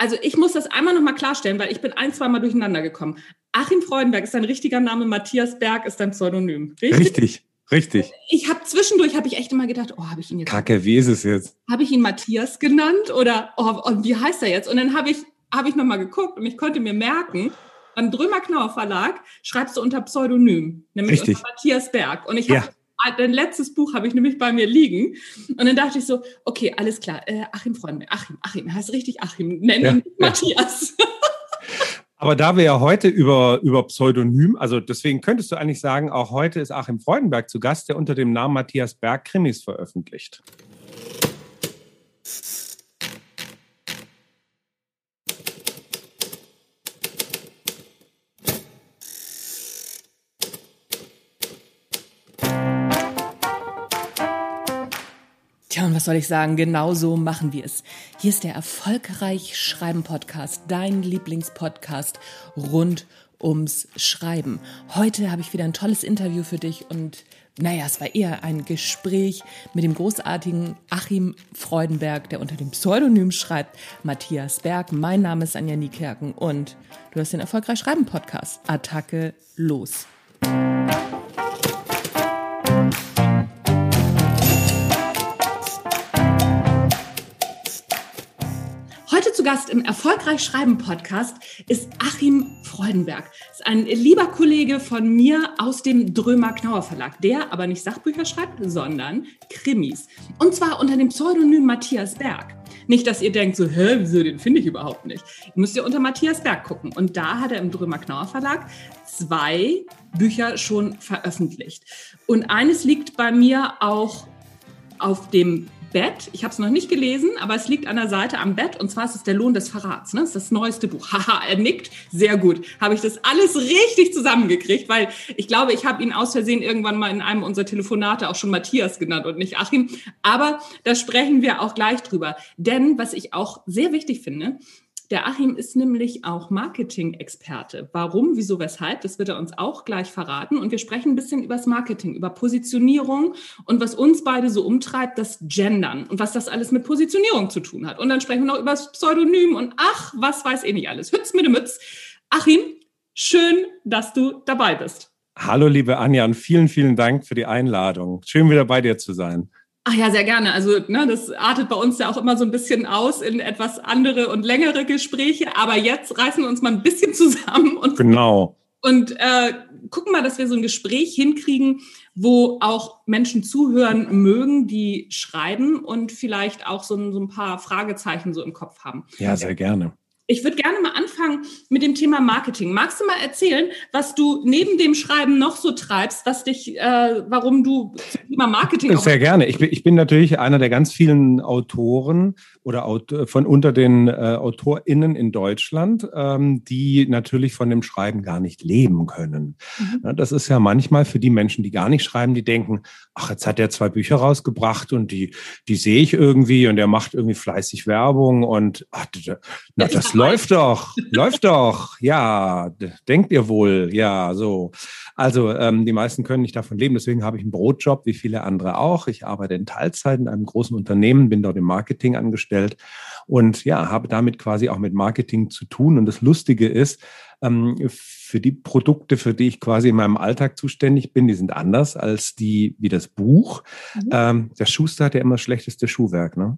also ich muss das einmal nochmal klarstellen, weil ich bin ein, zwei Mal durcheinander gekommen. Achim Freudenberg ist dein richtiger Name, Matthias Berg ist dein Pseudonym. Richtig. Richtig. Richtig. Ich habe zwischendurch habe ich echt immer gedacht, oh, habe ich ihn jetzt Kacke, wie ist es jetzt? Habe ich ihn Matthias genannt oder oh, und wie heißt er jetzt? Und dann habe ich habe ich noch mal geguckt und ich konnte mir merken, beim Drömer Knauer Verlag schreibst du unter Pseudonym, nämlich Richtig. unter Matthias Berg und ich habe Ja. Dein letztes Buch habe ich nämlich bei mir liegen und dann dachte ich so, okay, alles klar, äh, Achim Freudenberg, Achim, Achim, er heißt richtig Achim, nenn Ja, ihn ja. Matthias. Aber da wir ja heute über, über Pseudonym, also deswegen könntest du eigentlich sagen, auch heute ist Achim Freudenberg zu Gast, der unter dem Namen Matthias Berg Krimis veröffentlicht. Was soll ich sagen? Genau so machen wir es. Hier ist der Erfolgreich Schreiben Podcast, dein Lieblingspodcast rund ums Schreiben. Heute habe ich wieder ein tolles Interview für dich und naja, es war eher ein Gespräch mit dem großartigen Achim Freudenberg, der unter dem Pseudonym schreibt, Matthias Berg. Mein Name ist Anja Niekerken und du hast den Erfolgreich Schreiben Podcast. Attacke los. Gast im Erfolgreich Schreiben Podcast ist Achim Freudenberg. Ist ein lieber Kollege von mir aus dem Drömer Knauer Verlag, der aber nicht Sachbücher schreibt, sondern Krimis. Und zwar unter dem Pseudonym Matthias Berg. Nicht, dass ihr denkt so, hä, wieso, den finde ich überhaupt nicht. Ihr müsst ihr unter Matthias Berg gucken. Und da hat er im Drömer Knauer Verlag zwei Bücher schon veröffentlicht. Und eines liegt bei mir auch auf dem Bett. Ich habe es noch nicht gelesen, aber es liegt an der Seite am Bett. Und zwar ist es der Lohn des Verrats. Ne? Das ist das neueste Buch. Haha, er nickt. Sehr gut. Habe ich das alles richtig zusammengekriegt, weil ich glaube, ich habe ihn aus Versehen irgendwann mal in einem unserer Telefonate auch schon Matthias genannt und nicht Achim. Aber da sprechen wir auch gleich drüber. Denn was ich auch sehr wichtig finde, der Achim ist nämlich auch Marketing-Experte. Warum, wieso, weshalb, das wird er uns auch gleich verraten. Und wir sprechen ein bisschen über das Marketing, über Positionierung und was uns beide so umtreibt, das Gendern und was das alles mit Positionierung zu tun hat. Und dann sprechen wir noch über das Pseudonym und ach, was weiß ich nicht alles. Hütz mit dem Mütz. Achim, schön, dass du dabei bist. Hallo, liebe Anja, und vielen, vielen Dank für die Einladung. Schön wieder bei dir zu sein. Ach ja, sehr gerne. Also ne, das artet bei uns ja auch immer so ein bisschen aus in etwas andere und längere Gespräche. Aber jetzt reißen wir uns mal ein bisschen zusammen und, Genau. und äh, gucken mal, dass wir so ein Gespräch hinkriegen, wo auch Menschen zuhören mögen, die schreiben und vielleicht auch so ein, so ein paar Fragezeichen so im Kopf haben. Ja, sehr gerne. Ich würde gerne mal anfangen mit dem Thema Marketing. Magst du mal erzählen, was du neben dem Schreiben noch so treibst, was dich, äh, warum du zum Thema Marketing Sehr gerne. Ich bin, ich bin natürlich einer der ganz vielen Autoren oder Aut von unter den äh, AutorInnen in Deutschland, ähm, die natürlich von dem Schreiben gar nicht leben können. Mhm. Das ist ja manchmal für die Menschen, die gar nicht schreiben, die denken, ach, jetzt hat er zwei Bücher rausgebracht und die, die sehe ich irgendwie und er macht irgendwie fleißig Werbung und ach, na, das läuft doch, läuft doch, ja, denkt ihr wohl, ja, so. Also ähm, die meisten können nicht davon leben, deswegen habe ich einen Brotjob, wie viele andere auch. Ich arbeite in Teilzeit in einem großen Unternehmen, bin dort im Marketing angestellt und ja, habe damit quasi auch mit Marketing zu tun. Und das Lustige ist, ähm, für die Produkte, für die ich quasi in meinem Alltag zuständig bin, die sind anders als die wie das Buch. Mhm. Ähm, der Schuster hat ja immer das schlechteste Schuhwerk, ne?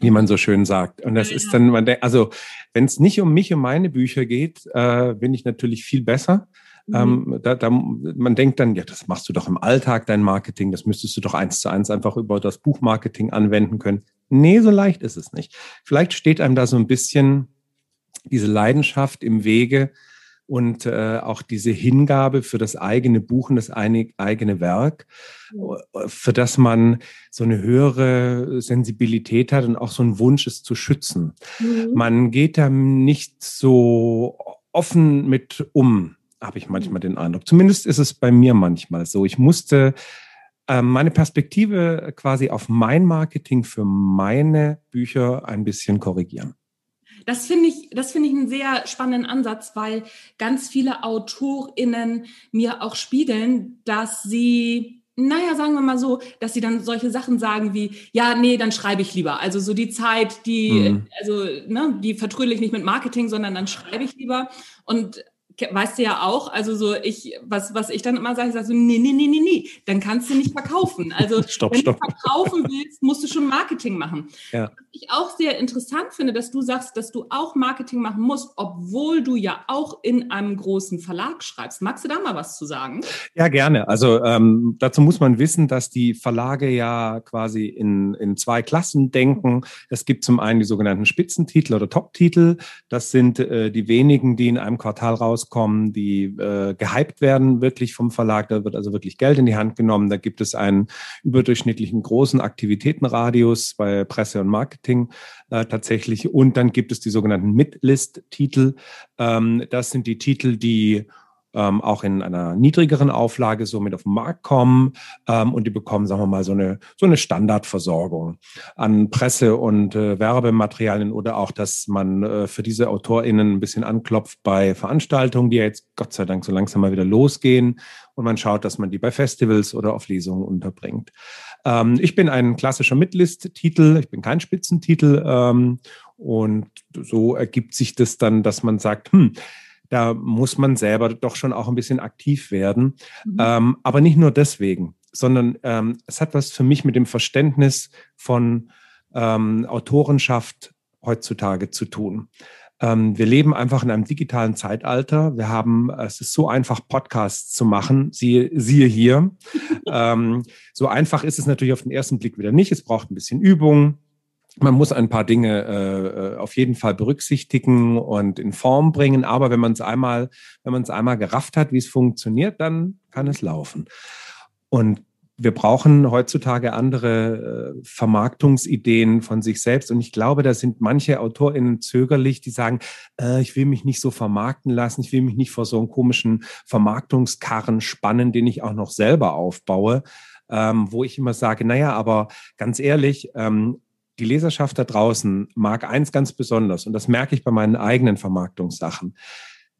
Wie man so schön sagt. Und das ist dann, man denkt, also wenn es nicht um mich, um meine Bücher geht, äh, bin ich natürlich viel besser. Mhm. Ähm, da, da, man denkt dann, ja, das machst du doch im Alltag, dein Marketing, das müsstest du doch eins zu eins einfach über das Buchmarketing anwenden können. Nee, so leicht ist es nicht. Vielleicht steht einem da so ein bisschen diese Leidenschaft im Wege und äh, auch diese Hingabe für das eigene Buch und das eine, eigene Werk, äh, für das man so eine höhere Sensibilität hat und auch so einen Wunsch, es zu schützen. Mhm. Man geht da nicht so offen mit um, habe ich manchmal den Eindruck. Zumindest ist es bei mir manchmal so. Ich musste ähm, meine Perspektive quasi auf mein Marketing für meine Bücher ein bisschen korrigieren. Das finde ich, das finde ich einen sehr spannenden Ansatz, weil ganz viele AutorInnen mir auch spiegeln, dass sie naja, sagen wir mal so, dass sie dann solche Sachen sagen wie, ja, nee, dann schreibe ich lieber. Also so die Zeit, die, mhm. also, ne, die vertrödel ich nicht mit Marketing, sondern dann schreibe ich lieber. Und weißt du ja auch, also so ich, was, was ich dann immer sage, ich sage so, nee, nee, nee, nee, nee, dann kannst du nicht verkaufen. Also stopp, wenn stopp. du verkaufen willst, musst du schon Marketing machen. Ja. Was ich auch sehr interessant finde, dass du sagst, dass du auch Marketing machen musst, obwohl du ja auch in einem großen Verlag schreibst. Magst du da mal was zu sagen? Ja, gerne. Also ähm, dazu muss man wissen, dass die Verlage ja quasi in, in zwei Klassen denken. Es gibt zum einen die sogenannten Spitzentitel oder Top-Titel. Das sind äh, die wenigen, die in einem Quartal rauskommen rauskommen, die äh, gehypt werden wirklich vom Verlag. Da wird also wirklich Geld in die Hand genommen. Da gibt es einen überdurchschnittlichen großen Aktivitätenradius bei Presse und Marketing äh, tatsächlich. Und dann gibt es die sogenannten Midlist-Titel. Ähm, das sind die Titel, die ähm, auch in einer niedrigeren Auflage somit auf den Markt kommen ähm, und die bekommen, sagen wir mal, so eine, so eine Standardversorgung an Presse- und äh, Werbematerialien oder auch, dass man äh, für diese AutorInnen ein bisschen anklopft bei Veranstaltungen, die ja jetzt Gott sei Dank so langsam mal wieder losgehen und man schaut, dass man die bei Festivals oder auf Lesungen unterbringt. Ähm, ich bin ein klassischer Midlist-Titel, ich bin kein Spitzentitel ähm, und so ergibt sich das dann, dass man sagt, hm, da muss man selber doch schon auch ein bisschen aktiv werden. Mhm. Ähm, aber nicht nur deswegen, sondern ähm, es hat was für mich mit dem Verständnis von ähm, Autorenschaft heutzutage zu tun. Ähm, wir leben einfach in einem digitalen Zeitalter. Wir haben, es ist so einfach, Podcasts zu machen. Siehe, siehe hier. ähm, so einfach ist es natürlich auf den ersten Blick wieder nicht. Es braucht ein bisschen Übung man muss ein paar Dinge äh, auf jeden Fall berücksichtigen und in Form bringen. Aber wenn man es einmal, wenn man es einmal gerafft hat, wie es funktioniert, dann kann es laufen. Und wir brauchen heutzutage andere äh, Vermarktungsideen von sich selbst. Und ich glaube, da sind manche AutorInnen zögerlich, die sagen, äh, ich will mich nicht so vermarkten lassen, ich will mich nicht vor so einem komischen Vermarktungskarren spannen, den ich auch noch selber aufbaue. Ähm, wo ich immer sage, naja, aber ganz ehrlich, ähm, die Leserschaft da draußen mag eins ganz besonders, und das merke ich bei meinen eigenen Vermarktungssachen.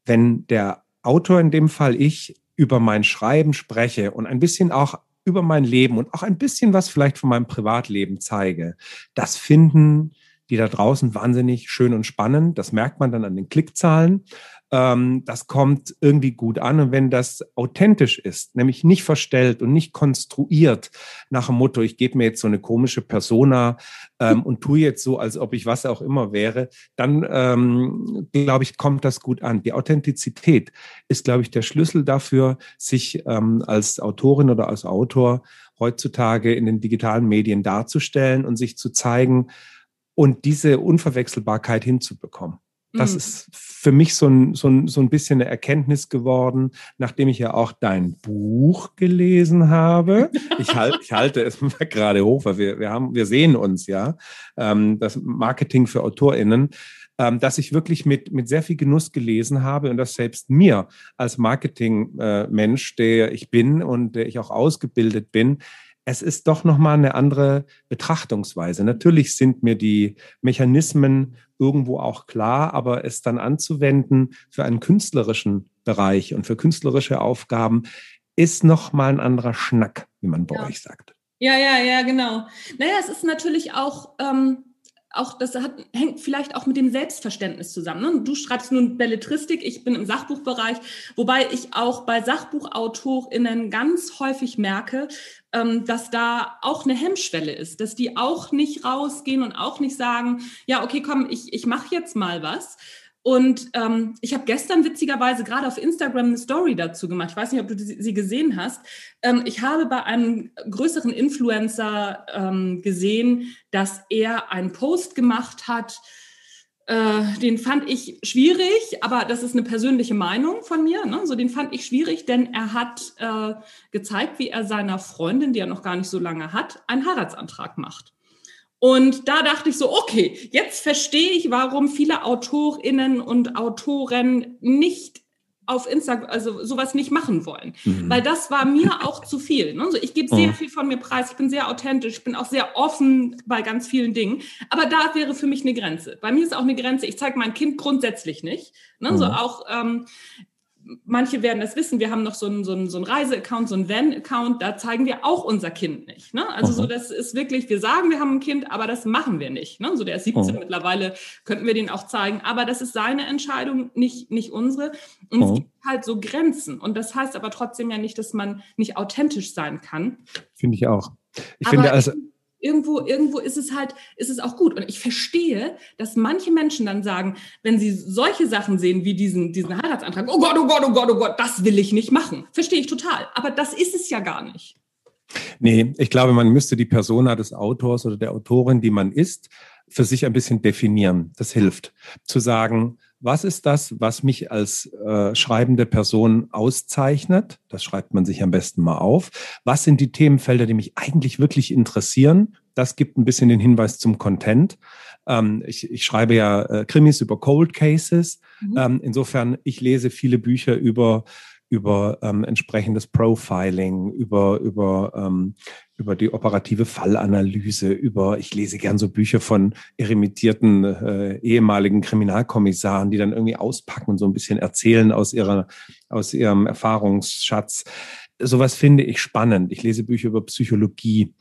Wenn der Autor, in dem Fall ich, über mein Schreiben spreche und ein bisschen auch über mein Leben und auch ein bisschen was vielleicht von meinem Privatleben zeige, das finden die da draußen wahnsinnig schön und spannend. Das merkt man dann an den Klickzahlen ähm, das kommt irgendwie gut an. Und wenn das authentisch ist, nämlich nicht verstellt und nicht konstruiert nach dem Motto, ich gebe mir jetzt so eine komische Persona ähm, und tue jetzt so, als ob ich was auch immer wäre, dann ähm, glaube ich, kommt das gut an. Die Authentizität ist, glaube ich, der Schlüssel dafür, sich ähm, als Autorin oder als Autor heutzutage in den digitalen Medien darzustellen und sich zu zeigen und diese Unverwechselbarkeit hinzubekommen. Das mhm. ist für mich so ein, so, ein, so ein bisschen eine Erkenntnis geworden, nachdem ich ja auch dein Buch gelesen habe. Ich, halt, ich halte es gerade hoch, weil wir, wir, haben, wir sehen uns ja, ähm, das Marketing für AutorInnen, ähm, dass ich wirklich mit, mit sehr viel Genuss gelesen habe und das selbst mir als Marketingmensch, äh, der ich bin und der ich auch ausgebildet bin, es ist doch nochmal eine andere Betrachtungsweise. Natürlich sind mir die Mechanismen irgendwo auch klar, aber es dann anzuwenden für einen künstlerischen Bereich und für künstlerische Aufgaben ist nochmal ein anderer Schnack, wie man bei ja. euch sagt. Ja, ja, ja, genau. Naja, es ist natürlich auch, ähm, auch das hat, hängt vielleicht auch mit dem Selbstverständnis zusammen. Ne? Du schreibst nun Belletristik, ich bin im Sachbuchbereich, wobei ich auch bei SachbuchautorInnen ganz häufig merke, ähm, dass da auch eine Hemmschwelle ist, dass die auch nicht rausgehen und auch nicht sagen, ja, okay, komm, ich, ich mache jetzt mal was. Und ähm, ich habe gestern witzigerweise gerade auf Instagram eine Story dazu gemacht. Ich weiß nicht, ob du sie gesehen hast. Ähm, ich habe bei einem größeren Influencer ähm, gesehen, dass er einen Post gemacht hat, äh, den fand ich schwierig, aber das ist eine persönliche Meinung von mir. Ne? So, den fand ich schwierig, denn er hat äh, gezeigt, wie er seiner Freundin, die er noch gar nicht so lange hat, einen Heiratsantrag macht. Und da dachte ich so, okay, jetzt verstehe ich, warum viele Autorinnen und Autoren nicht auf Instagram, also sowas nicht machen wollen. Mhm. Weil das war mir auch zu viel. Ne? Also ich gebe sehr mhm. viel von mir preis, ich bin sehr authentisch, ich bin auch sehr offen bei ganz vielen Dingen. Aber da wäre für mich eine Grenze. Bei mir ist auch eine Grenze, ich zeige mein Kind grundsätzlich nicht. Ne? Mhm. So auch, ähm, manche werden das wissen, wir haben noch so einen, so einen, so einen Reise-Account, so einen Van-Account, da zeigen wir auch unser Kind nicht. Ne? Also so, das ist wirklich, wir sagen, wir haben ein Kind, aber das machen wir nicht. Ne? So der ist 17 mittlerweile, könnten wir den auch zeigen, aber das ist seine Entscheidung, nicht, nicht unsere. Und es gibt halt so Grenzen. Und das heißt aber trotzdem ja nicht, dass man nicht authentisch sein kann. Finde ich auch. Ich aber finde also irgendwo, irgendwo ist es halt, ist es auch gut. Und ich verstehe, dass manche Menschen dann sagen, wenn sie solche Sachen sehen wie diesen, diesen Heiratsantrag, oh Gott, oh Gott, oh Gott, oh Gott, das will ich nicht machen. Verstehe ich total. Aber das ist es ja gar nicht. Nee, ich glaube, man müsste die Persona des Autors oder der Autorin, die man ist, für sich ein bisschen definieren. Das hilft. Zu sagen, was ist das, was mich als äh, schreibende Person auszeichnet? Das schreibt man sich am besten mal auf. Was sind die Themenfelder, die mich eigentlich wirklich interessieren? Das gibt ein bisschen den Hinweis zum Content. Ähm, ich, ich schreibe ja äh, Krimis über Cold Cases. Mhm. Ähm, insofern, ich lese viele Bücher über über ähm, entsprechendes Profiling, über, über, ähm, über die operative Fallanalyse, über, ich lese gern so Bücher von eremitierten äh, ehemaligen Kriminalkommissaren, die dann irgendwie auspacken und so ein bisschen erzählen aus ihrer, aus ihrem Erfahrungsschatz sowas finde ich spannend. Ich lese Bücher über Psychologie,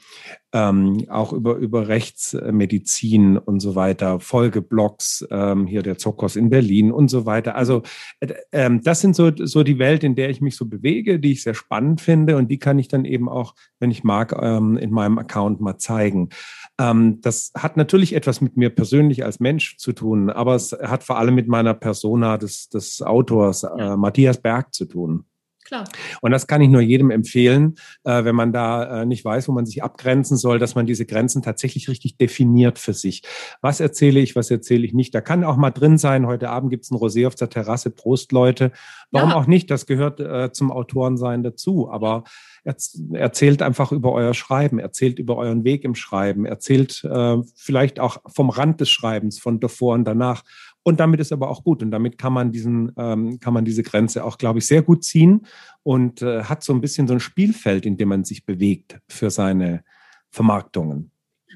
ähm, auch über, über Rechtsmedizin und so weiter, Folgeblogs, ähm, hier der Zokos in Berlin und so weiter. Also äh, ähm, das sind so, so die Welt, in der ich mich so bewege, die ich sehr spannend finde und die kann ich dann eben auch, wenn ich mag, ähm, in meinem Account mal zeigen. Ähm, das hat natürlich etwas mit mir persönlich als Mensch zu tun, aber es hat vor allem mit meiner Persona des, des Autors äh, Matthias Berg zu tun. Klar. Und das kann ich nur jedem empfehlen, äh, wenn man da äh, nicht weiß, wo man sich abgrenzen soll, dass man diese Grenzen tatsächlich richtig definiert für sich. Was erzähle ich, was erzähle ich nicht? Da kann auch mal drin sein, heute Abend gibt es ein Rosé auf der Terrasse, Prost Leute. Warum ja. auch nicht? Das gehört äh, zum Autorensein dazu. Aber erzählt einfach über euer Schreiben, erzählt über euren Weg im Schreiben, erzählt äh, vielleicht auch vom Rand des Schreibens, von davor und danach. Und damit ist aber auch gut. Und damit kann man diesen, ähm, kann man diese Grenze auch, glaube ich, sehr gut ziehen und äh, hat so ein bisschen so ein Spielfeld, in dem man sich bewegt für seine Vermarktungen.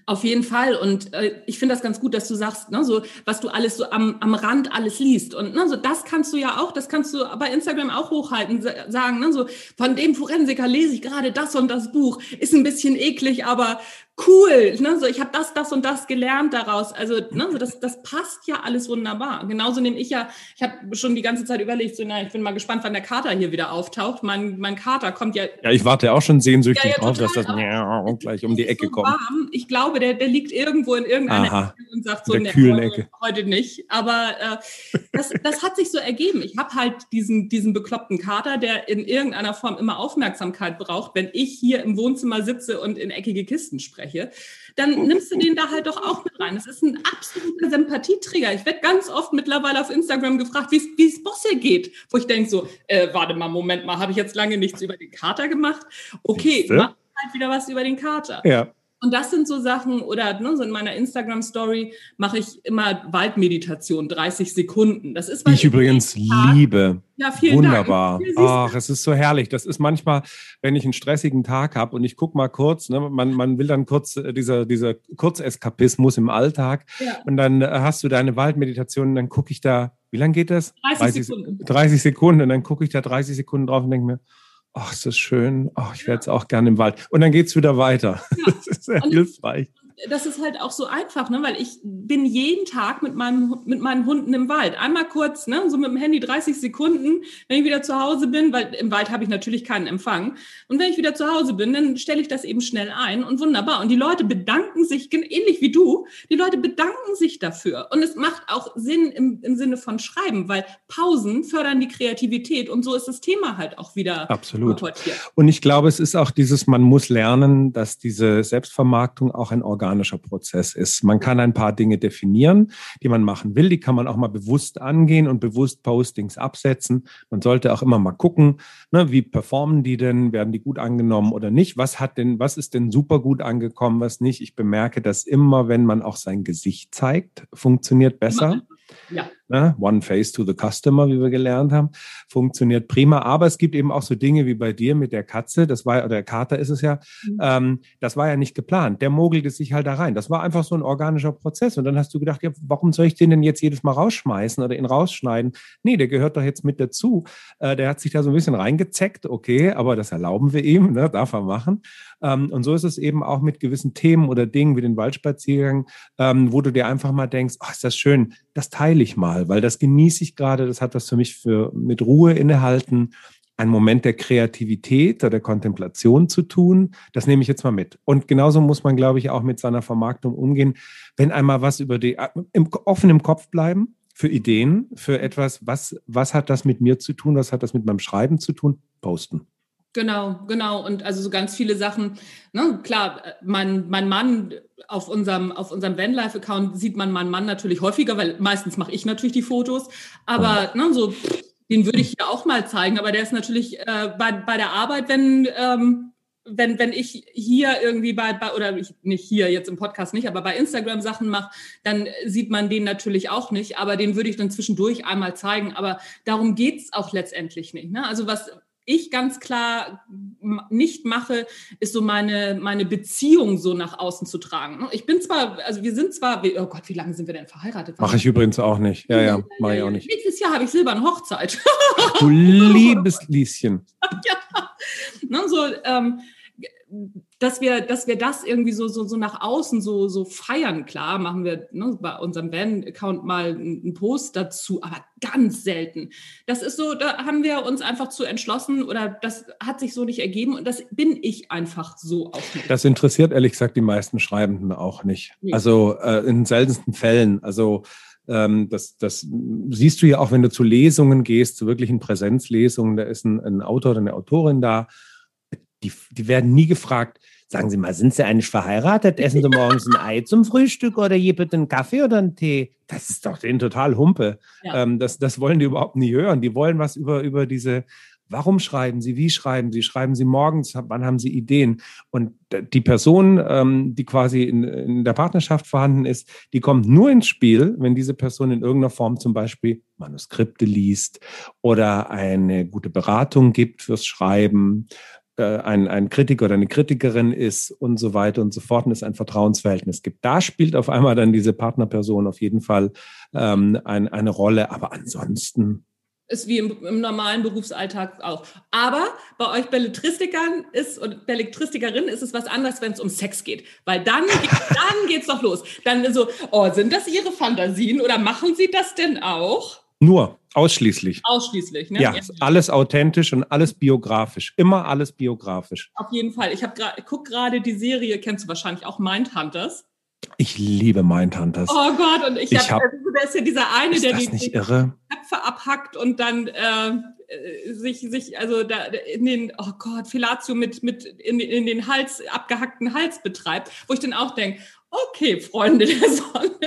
Auf jeden Fall. Und äh, ich finde das ganz gut, dass du sagst, ne, so, was du alles so am, am Rand alles liest. Und ne, so, das kannst du ja auch, das kannst du bei Instagram auch hochhalten, sagen, ne, so, von dem Forensiker lese ich gerade das und das Buch. Ist ein bisschen eklig, aber cool, ne? so ich habe das, das und das gelernt daraus. Also ne? so das, das passt ja alles wunderbar. Genauso nehme ich ja, ich habe schon die ganze Zeit überlegt, so, na, ich bin mal gespannt, wann der Kater hier wieder auftaucht. Mein, mein Kater kommt ja. Ja, ich warte auch schon sehnsüchtig ja, ja, drauf, dass das gleich um die Ecke so kommt. Warm. Ich glaube, der, der liegt irgendwo in irgendeiner Aha, Ecke und sagt so, kühlen Ecke. heute nicht. Aber äh, das, das hat sich so ergeben. Ich habe halt diesen, diesen bekloppten Kater, der in irgendeiner Form immer Aufmerksamkeit braucht, wenn ich hier im Wohnzimmer sitze und in eckige Kisten spreche spreche, dann nimmst du den da halt doch auch mit rein. Das ist ein absoluter Sympathieträger. Ich werde ganz oft mittlerweile auf Instagram gefragt, wie es Bosse geht, wo ich denke so, äh, warte mal, Moment mal, habe ich jetzt lange nichts über den Kater gemacht? Okay, mach halt wieder was über den Kater. Ja. Und das sind so Sachen, oder ne, so in meiner Instagram-Story mache ich immer Waldmeditation, 30 Sekunden. Das ist, ich übrigens Tag, liebe. Ja, vielen Wunderbar. Dank. Ach, es ist so herrlich. Das ist manchmal, wenn ich einen stressigen Tag habe und ich gucke mal kurz, ne, man, man will dann kurz äh, dieser, dieser Kurzeskapismus im Alltag ja. und dann äh, hast du deine Waldmeditation und dann gucke ich da, wie lange geht das? 30, 30 Sekunden. 30 Sekunden und dann gucke ich da 30 Sekunden drauf und denke mir, ach, ist das schön, ach, ich wäre jetzt auch gerne im Wald. Und dann geht es wieder weiter. Ja. Das ist sehr und hilfreich das ist halt auch so einfach, ne? weil ich bin jeden Tag mit, meinem, mit meinen Hunden im Wald. Einmal kurz, ne? so mit dem Handy 30 Sekunden, wenn ich wieder zu Hause bin, weil im Wald habe ich natürlich keinen Empfang. Und wenn ich wieder zu Hause bin, dann stelle ich das eben schnell ein und wunderbar. Und die Leute bedanken sich, ähnlich wie du, die Leute bedanken sich dafür. Und es macht auch Sinn im, im Sinne von Schreiben, weil Pausen fördern die Kreativität und so ist das Thema halt auch wieder Absolut. Und ich glaube, es ist auch dieses, man muss lernen, dass diese Selbstvermarktung auch ein Organ organischer Prozess ist. Man kann ein paar Dinge definieren, die man machen will. Die kann man auch mal bewusst angehen und bewusst Postings absetzen. Man sollte auch immer mal gucken, ne, wie performen die denn? Werden die gut angenommen oder nicht? Was hat denn, was ist denn super gut angekommen, was nicht? Ich bemerke, dass immer, wenn man auch sein Gesicht zeigt, funktioniert besser. Ja. Ne? One face to the customer, wie wir gelernt haben, funktioniert prima. Aber es gibt eben auch so Dinge wie bei dir mit der Katze, das war, oder der Kater ist es ja, mhm. ähm, das war ja nicht geplant. Der mogelte sich halt da rein. Das war einfach so ein organischer Prozess. Und dann hast du gedacht, ja, warum soll ich den denn jetzt jedes Mal rausschmeißen oder ihn rausschneiden? Nee, der gehört doch jetzt mit dazu. Äh, der hat sich da so ein bisschen reingezeckt, okay, aber das erlauben wir ihm, ne? darf er machen. Ähm, und so ist es eben auch mit gewissen Themen oder Dingen wie den Waldspaziergang, ähm, wo du dir einfach mal denkst, oh, ist das schön, das teile ich mal, weil das genieße ich gerade, das hat was für mich für, mit Ruhe innehalten, ein Moment der Kreativität oder der Kontemplation zu tun. Das nehme ich jetzt mal mit. Und genauso muss man, glaube ich, auch mit seiner Vermarktung umgehen. Wenn einmal was über die, im, offen im Kopf bleiben für Ideen, für etwas, was, was hat das mit mir zu tun, was hat das mit meinem Schreiben zu tun, posten. Genau, genau. Und also so ganz viele Sachen. Ne? Klar, mein, mein Mann auf unserem, auf unserem Vanlife-Account sieht man meinen Mann natürlich häufiger, weil meistens mache ich natürlich die Fotos. Aber ne, so, den würde ich hier auch mal zeigen. Aber der ist natürlich äh, bei, bei der Arbeit, wenn, ähm, wenn, wenn ich hier irgendwie bei, bei oder ich, nicht hier jetzt im Podcast nicht, aber bei Instagram Sachen mache, dann sieht man den natürlich auch nicht. Aber den würde ich dann zwischendurch einmal zeigen. Aber darum geht's auch letztendlich nicht. Ne? Also was, ich ganz klar nicht mache, ist so meine, meine Beziehung so nach außen zu tragen. Ich bin zwar, also wir sind zwar, oh Gott, wie lange sind wir denn verheiratet? Mache ich übrigens auch nicht. Ja, ja, mache ich auch nicht. Nächstes Jahr habe ich silberne Hochzeit. Ach, du liebes Lieschen. ja. Ne, so, ähm, dass wir, dass wir das irgendwie so, so, so nach außen so, so feiern. Klar, machen wir ne, bei unserem Van-Account mal einen Post dazu, aber ganz selten. Das ist so, da haben wir uns einfach zu entschlossen oder das hat sich so nicht ergeben und das bin ich einfach so auch nicht. Das interessiert ehrlich gesagt die meisten Schreibenden auch nicht. Nee. Also äh, in seltensten Fällen. Also ähm, das, das siehst du ja auch, wenn du zu Lesungen gehst, zu wirklichen Präsenzlesungen, da ist ein, ein Autor oder eine Autorin da die, die werden nie gefragt, sagen Sie mal, sind Sie eigentlich verheiratet? Essen Sie morgens ein Ei zum Frühstück oder jemand einen Kaffee oder einen Tee? Das ist doch denen total Humpe. Ja. Ähm, das, das wollen die überhaupt nie hören. Die wollen was über, über diese, warum schreiben Sie, wie schreiben Sie, schreiben Sie morgens, wann haben Sie Ideen? Und die Person, ähm, die quasi in, in der Partnerschaft vorhanden ist, die kommt nur ins Spiel, wenn diese Person in irgendeiner Form zum Beispiel Manuskripte liest oder eine gute Beratung gibt fürs Schreiben ein, ein Kritiker oder eine Kritikerin ist und so weiter und so fort und es ein Vertrauensverhältnis gibt. Da spielt auf einmal dann diese Partnerperson auf jeden Fall ähm, ein, eine Rolle, aber ansonsten ist wie im, im, normalen Berufsalltag auch. Aber bei euch Belletristikern ist und Belletristikerin ist es was anderes, wenn es um Sex geht. Weil dann, dann geht's doch los. Dann so, oh, sind das ihre Fantasien oder machen sie das denn auch? Nur, ausschließlich. Ausschließlich, ne? Ja, alles authentisch und alles biografisch. Immer alles biografisch. Auf jeden Fall. Ich, ich gucke gerade die Serie, kennst du wahrscheinlich auch Mindhunters. Ich liebe Mindhunters. Oh Gott, und ich, ich habe, hab, also, da ist ja dieser eine, der die, die Köpfe abhackt und dann äh, äh, sich, sich, also da in den, oh Gott, Filatio mit, mit in, in den Hals, abgehackten Hals betreibt, wo ich dann auch denke, okay, Freunde der Sonne.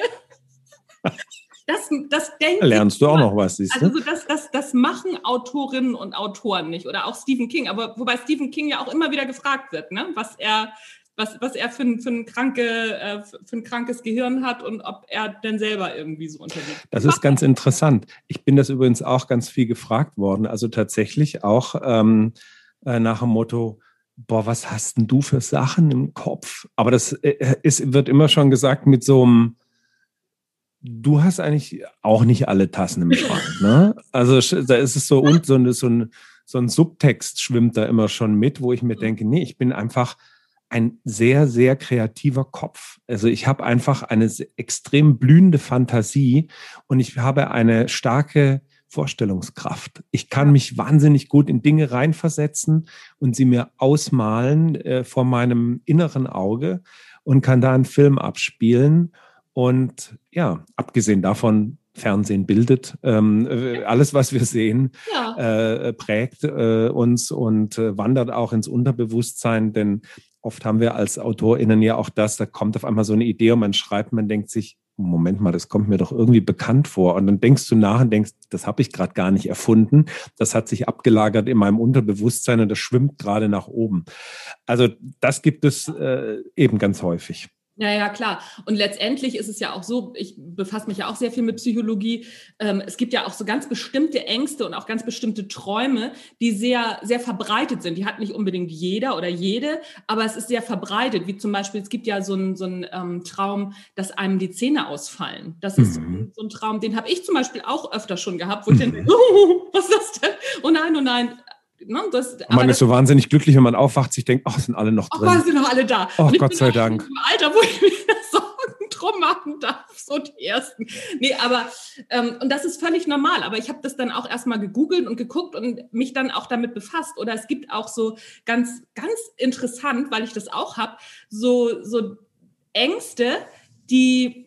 Das, das denke Lernst du auch noch was, siehst du? Also das, das, das machen Autorinnen und Autoren nicht oder auch Stephen King. Aber wobei Stephen King ja auch immer wieder gefragt wird, ne? was er, was, was er für ein, für, ein kranke, äh, für ein krankes Gehirn hat und ob er denn selber irgendwie so unterwegs ist. Das ist ganz interessant. Ich bin das übrigens auch ganz viel gefragt worden. Also tatsächlich auch ähm, äh, nach dem Motto, boah, was hast denn du für Sachen im Kopf? Aber das äh, ist, wird immer schon gesagt mit so einem du hast eigentlich auch nicht alle Tassen im Schrank. Ne? Also da ist es so und so, ein, so, ein, so ein Subtext schwimmt da immer schon mit, wo ich mir denke, nee, ich bin einfach ein sehr, sehr kreativer Kopf. Also ich habe einfach eine extrem blühende Fantasie und ich habe eine starke Vorstellungskraft. Ich kann mich wahnsinnig gut in Dinge reinversetzen und sie mir ausmalen äh, vor meinem inneren Auge und kann da einen Film abspielen und ja, abgesehen davon, Fernsehen bildet. Ähm, äh, alles, was wir sehen, ja. äh, prägt äh, uns und äh, wandert auch ins Unterbewusstsein, denn oft haben wir als AutorInnen ja auch das, da kommt auf einmal so eine Idee und man schreibt, man denkt sich, Moment mal, das kommt mir doch irgendwie bekannt vor. Und dann denkst du nach und denkst, das habe ich gerade gar nicht erfunden. Das hat sich abgelagert in meinem Unterbewusstsein und das schwimmt gerade nach oben. Also das gibt es äh, eben ganz häufig. Ja, ja, klar. Und letztendlich ist es ja auch so, ich befasse mich ja auch sehr viel mit Psychologie. Ähm, es gibt ja auch so ganz bestimmte Ängste und auch ganz bestimmte Träume, die sehr, sehr verbreitet sind. Die hat nicht unbedingt jeder oder jede, aber es ist sehr verbreitet. Wie zum Beispiel, es gibt ja so einen so ähm, Traum, dass einem die Zähne ausfallen. Das ist mhm. so ein Traum, den habe ich zum Beispiel auch öfter schon gehabt, wo ich mhm. denke, oh, was ist das denn? Oh nein, oh nein. Ne, das, man ist so wahnsinnig glücklich, wenn man aufwacht, sich denkt, ach, sind alle noch drin. Ach, sind noch alle da. Ach, Gott sei Dank. Im Alter, wo ich mir Sorgen drum machen darf, so die ersten. Nee, aber, ähm, und das ist völlig normal, aber ich habe das dann auch erstmal gegoogelt und geguckt und mich dann auch damit befasst. Oder es gibt auch so ganz, ganz interessant, weil ich das auch habe, so, so Ängste, die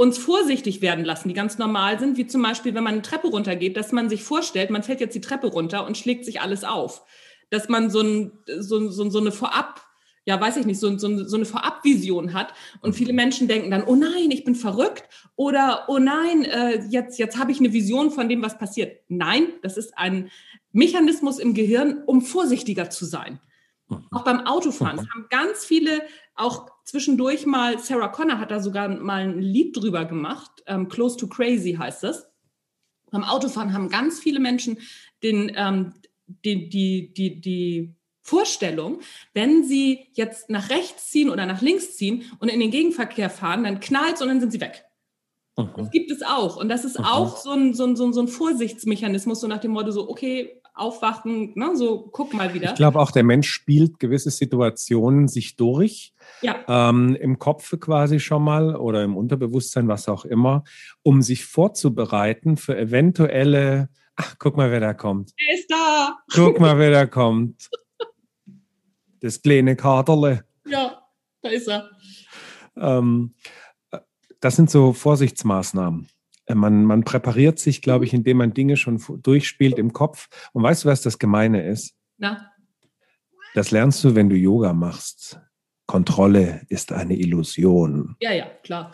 uns vorsichtig werden lassen, die ganz normal sind, wie zum Beispiel, wenn man eine Treppe runtergeht, dass man sich vorstellt, man fällt jetzt die Treppe runter und schlägt sich alles auf. Dass man so, ein, so, so, so eine Vorab, ja, weiß ich nicht, so, so, so eine Vorabvision hat. Und viele Menschen denken dann, oh nein, ich bin verrückt oder oh nein, äh, jetzt, jetzt habe ich eine Vision von dem, was passiert. Nein, das ist ein Mechanismus im Gehirn, um vorsichtiger zu sein. Mhm. Auch beim Autofahren. Es haben ganz viele auch zwischendurch mal, Sarah Connor hat da sogar mal ein Lied drüber gemacht, ähm, Close to Crazy heißt es. Beim Autofahren haben ganz viele Menschen den, ähm, die, die, die, die Vorstellung, wenn sie jetzt nach rechts ziehen oder nach links ziehen und in den Gegenverkehr fahren, dann knallt es und dann sind sie weg. Mhm. Das gibt es auch. Und das ist mhm. auch so ein, so, ein, so, ein, so ein Vorsichtsmechanismus, so nach dem Motto, so, okay, aufwachen, ne, so guck mal wieder. Ich glaube auch, der Mensch spielt gewisse Situationen sich durch. Ja. Ähm, Im Kopf quasi schon mal oder im Unterbewusstsein, was auch immer, um sich vorzubereiten für eventuelle, ach, guck mal, wer da kommt. Er ist da. Guck mal, wer da kommt. Das kleine Katerle. Ja, da ist er. Ähm, das sind so Vorsichtsmaßnahmen. Äh, man, man präpariert sich, glaube ich, indem man Dinge schon durchspielt im Kopf. Und weißt du, was das Gemeine ist? Na? Das lernst du, wenn du Yoga machst. Kontrolle ist eine Illusion. Ja, ja, klar.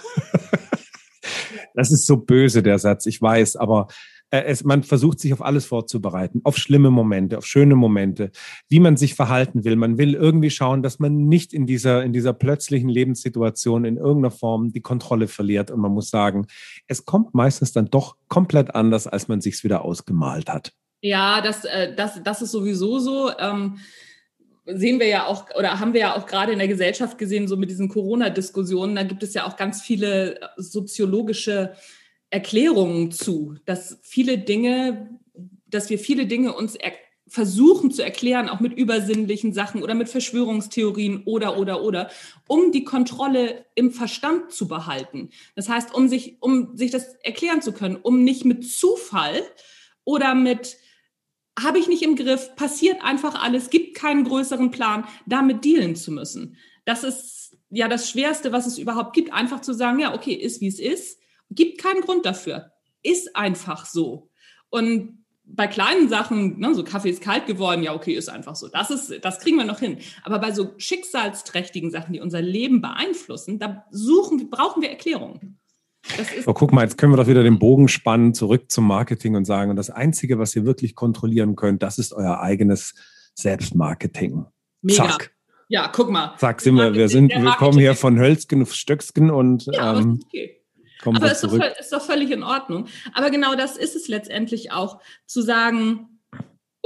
das ist so böse, der Satz, ich weiß, aber äh, es, man versucht sich auf alles vorzubereiten, auf schlimme Momente, auf schöne Momente, wie man sich verhalten will. Man will irgendwie schauen, dass man nicht in dieser, in dieser plötzlichen Lebenssituation in irgendeiner Form die Kontrolle verliert. Und man muss sagen, es kommt meistens dann doch komplett anders, als man sich es wieder ausgemalt hat. Ja, das, äh, das, das ist sowieso so. Ähm sehen wir ja auch oder haben wir ja auch gerade in der Gesellschaft gesehen, so mit diesen Corona-Diskussionen, da gibt es ja auch ganz viele soziologische Erklärungen zu, dass viele Dinge, dass wir viele Dinge uns versuchen zu erklären, auch mit übersinnlichen Sachen oder mit Verschwörungstheorien oder, oder, oder, um die Kontrolle im Verstand zu behalten. Das heißt, um sich, um sich das erklären zu können, um nicht mit Zufall oder mit habe ich nicht im Griff, passiert einfach alles, gibt keinen größeren Plan, damit dealen zu müssen. Das ist ja das Schwerste, was es überhaupt gibt, einfach zu sagen, ja, okay, ist wie es ist Gibt keinen Grund dafür. Ist einfach so. Und bei kleinen Sachen, ne, so Kaffee ist kalt geworden, ja, okay, ist einfach so. Das ist, das kriegen wir noch hin. Aber bei so schicksalsträchtigen Sachen, die unser Leben beeinflussen, da suchen, brauchen wir Erklärungen. Oh, guck mal, jetzt können wir doch wieder den Bogen spannen, zurück zum Marketing und sagen, und das Einzige, was ihr wirklich kontrollieren könnt, das ist euer eigenes Selbstmarketing. Mega. Zack. Ja, guck mal. Zack, sind wir, wir sind, wir kommen hier von Hölzgen auf Stöcksken und ja, ähm, okay kommen Aber ist doch, ist doch völlig in Ordnung. Aber genau das ist es letztendlich auch, zu sagen,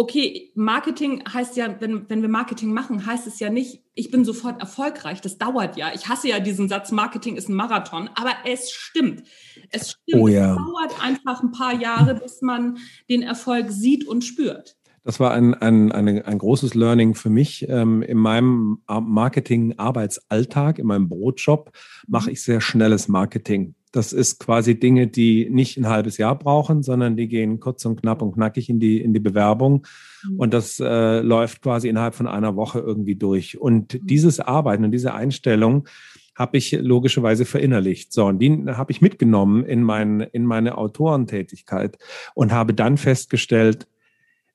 okay, Marketing heißt ja, wenn, wenn wir Marketing machen, heißt es ja nicht, ich bin sofort erfolgreich. Das dauert ja. Ich hasse ja diesen Satz, Marketing ist ein Marathon, aber es stimmt. Es stimmt. Oh ja. Es dauert einfach ein paar Jahre, bis man den Erfolg sieht und spürt. Das war ein, ein, ein, ein großes Learning für mich. Ähm, in meinem Marketing-Arbeitsalltag, in meinem Brotjob, mache mhm. ich sehr schnelles Marketing. Das ist quasi Dinge, die nicht ein halbes Jahr brauchen, sondern die gehen kurz und knapp und knackig in die, in die Bewerbung. Mhm. Und das äh, läuft quasi innerhalb von einer Woche irgendwie durch. Und mhm. dieses Arbeiten und diese Einstellung habe ich logischerweise verinnerlicht. So, und die habe ich mitgenommen in, mein, in meine Autorentätigkeit und habe dann festgestellt,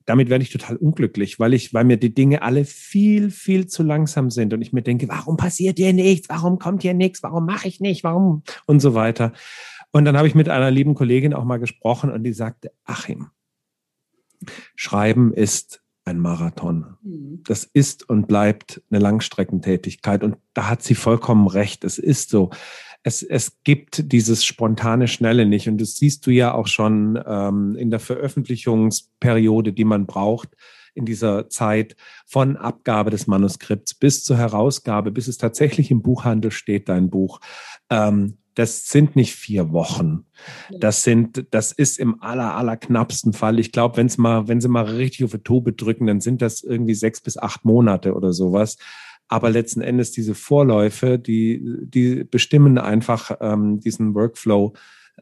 damit werde ich total unglücklich, weil ich, weil mir die Dinge alle viel, viel zu langsam sind und ich mir denke, warum passiert hier nichts? Warum kommt hier nichts? Warum mache ich nicht? Warum? Und so weiter. Und dann habe ich mit einer lieben Kollegin auch mal gesprochen und die sagte, Achim, Schreiben ist ein Marathon. Mhm. Das ist und bleibt eine Langstreckentätigkeit. Und da hat sie vollkommen recht. Es ist so. Es, es gibt dieses spontane Schnelle nicht. Und das siehst du ja auch schon ähm, in der Veröffentlichungsperiode, die man braucht in dieser Zeit von Abgabe des Manuskripts bis zur Herausgabe, bis es tatsächlich im Buchhandel steht, dein Buch. Ähm, das sind nicht vier Wochen. Das sind, das ist im aller, aller knappsten Fall. Ich glaube, wenn es mal, wenn sie mal richtig auf die Tobe drücken, dann sind das irgendwie sechs bis acht Monate oder sowas. Aber letzten Endes diese Vorläufe, die, die bestimmen einfach ähm, diesen Workflow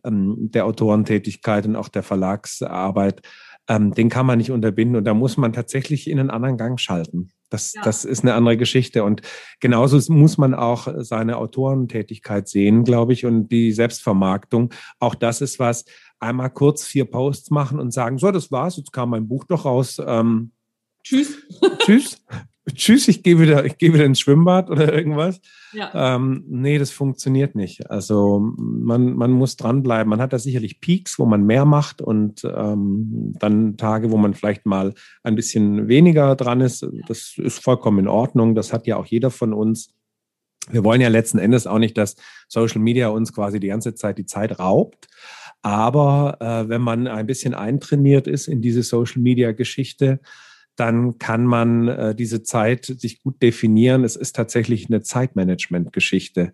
ähm, der Autorentätigkeit und auch der Verlagsarbeit. Ähm, den kann man nicht unterbinden und da muss man tatsächlich in einen anderen Gang schalten. Das, ja. das ist eine andere Geschichte. Und genauso muss man auch seine Autorentätigkeit sehen, glaube ich, und die Selbstvermarktung. Auch das ist was, einmal kurz vier Posts machen und sagen, so, das war's, jetzt kam mein Buch doch raus. Ähm, tschüss. Tschüss. tschüss, ich gehe wieder, ich gehe wieder ins Schwimmbad oder irgendwas. Ja. Ähm, nee, das funktioniert nicht. Also man, man muss dranbleiben. Man hat da sicherlich Peaks, wo man mehr macht und ähm, dann Tage, wo man vielleicht mal ein bisschen weniger dran ist. Das ist vollkommen in Ordnung. Das hat ja auch jeder von uns. Wir wollen ja letzten Endes auch nicht, dass Social Media uns quasi die ganze Zeit die Zeit raubt. Aber äh, wenn man ein bisschen eintrainiert ist in diese Social Media Geschichte, dann kann man äh, diese Zeit sich gut definieren. Es ist tatsächlich eine Zeitmanagement-Geschichte.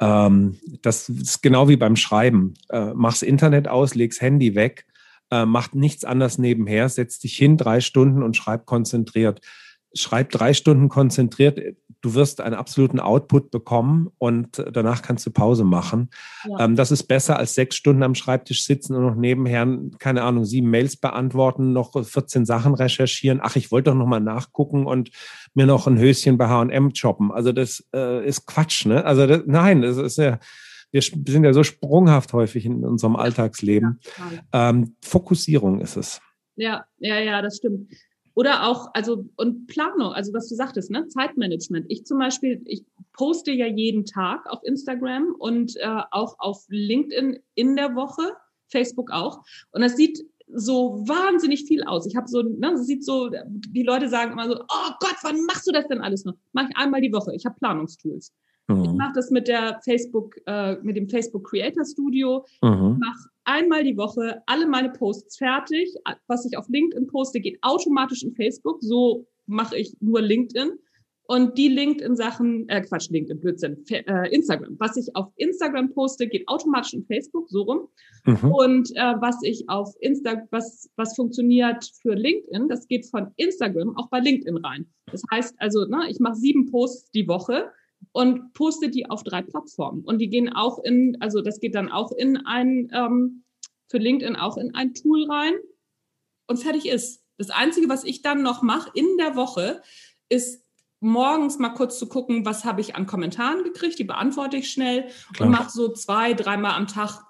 Ähm, das ist genau wie beim Schreiben. Äh, mach's Internet aus, leg's Handy weg, äh, mach nichts anderes nebenher, setz dich hin drei Stunden und schreib konzentriert schreib drei Stunden konzentriert, du wirst einen absoluten Output bekommen und danach kannst du Pause machen. Ja. Ähm, das ist besser als sechs Stunden am Schreibtisch sitzen und noch nebenher, keine Ahnung, sieben Mails beantworten, noch 14 Sachen recherchieren. Ach, ich wollte doch noch mal nachgucken und mir noch ein Höschen bei H&M choppen. Also das äh, ist Quatsch, ne? Also das, nein, das ist ja, wir sind ja so sprunghaft häufig in unserem Alltagsleben. Ja, ähm, Fokussierung ist es. Ja, ja, ja, das stimmt. Oder auch, also, und Planung, also was du sagtest, ne? Zeitmanagement. Ich zum Beispiel, ich poste ja jeden Tag auf Instagram und äh, auch auf LinkedIn in der Woche, Facebook auch. Und das sieht so wahnsinnig viel aus. Ich habe so, ne, sieht so, die Leute sagen immer so, oh Gott, wann machst du das denn alles noch? Mach ich einmal die Woche. Ich habe Planungstools. Mhm. Ich mache das mit der Facebook, äh, mit dem Facebook Creator Studio. Mhm. Ich mache einmal die Woche alle meine Posts fertig. Was ich auf LinkedIn poste, geht automatisch in Facebook. So mache ich nur LinkedIn. Und die LinkedIn-Sachen, äh, Quatsch, LinkedIn, Blödsinn, äh, Instagram. Was ich auf Instagram poste, geht automatisch in Facebook, so rum. Mhm. Und äh, was ich auf Insta, was, was funktioniert für LinkedIn, das geht von Instagram auch bei LinkedIn rein. Das heißt also, ne, ich mache sieben Posts die Woche und poste die auf drei Plattformen. Und die gehen auch in, also das geht dann auch in ein, ähm, für LinkedIn auch in ein Tool rein und fertig ist. Das Einzige, was ich dann noch mache in der Woche, ist morgens mal kurz zu gucken, was habe ich an Kommentaren gekriegt, die beantworte ich schnell Klar. und mache so zwei, dreimal am Tag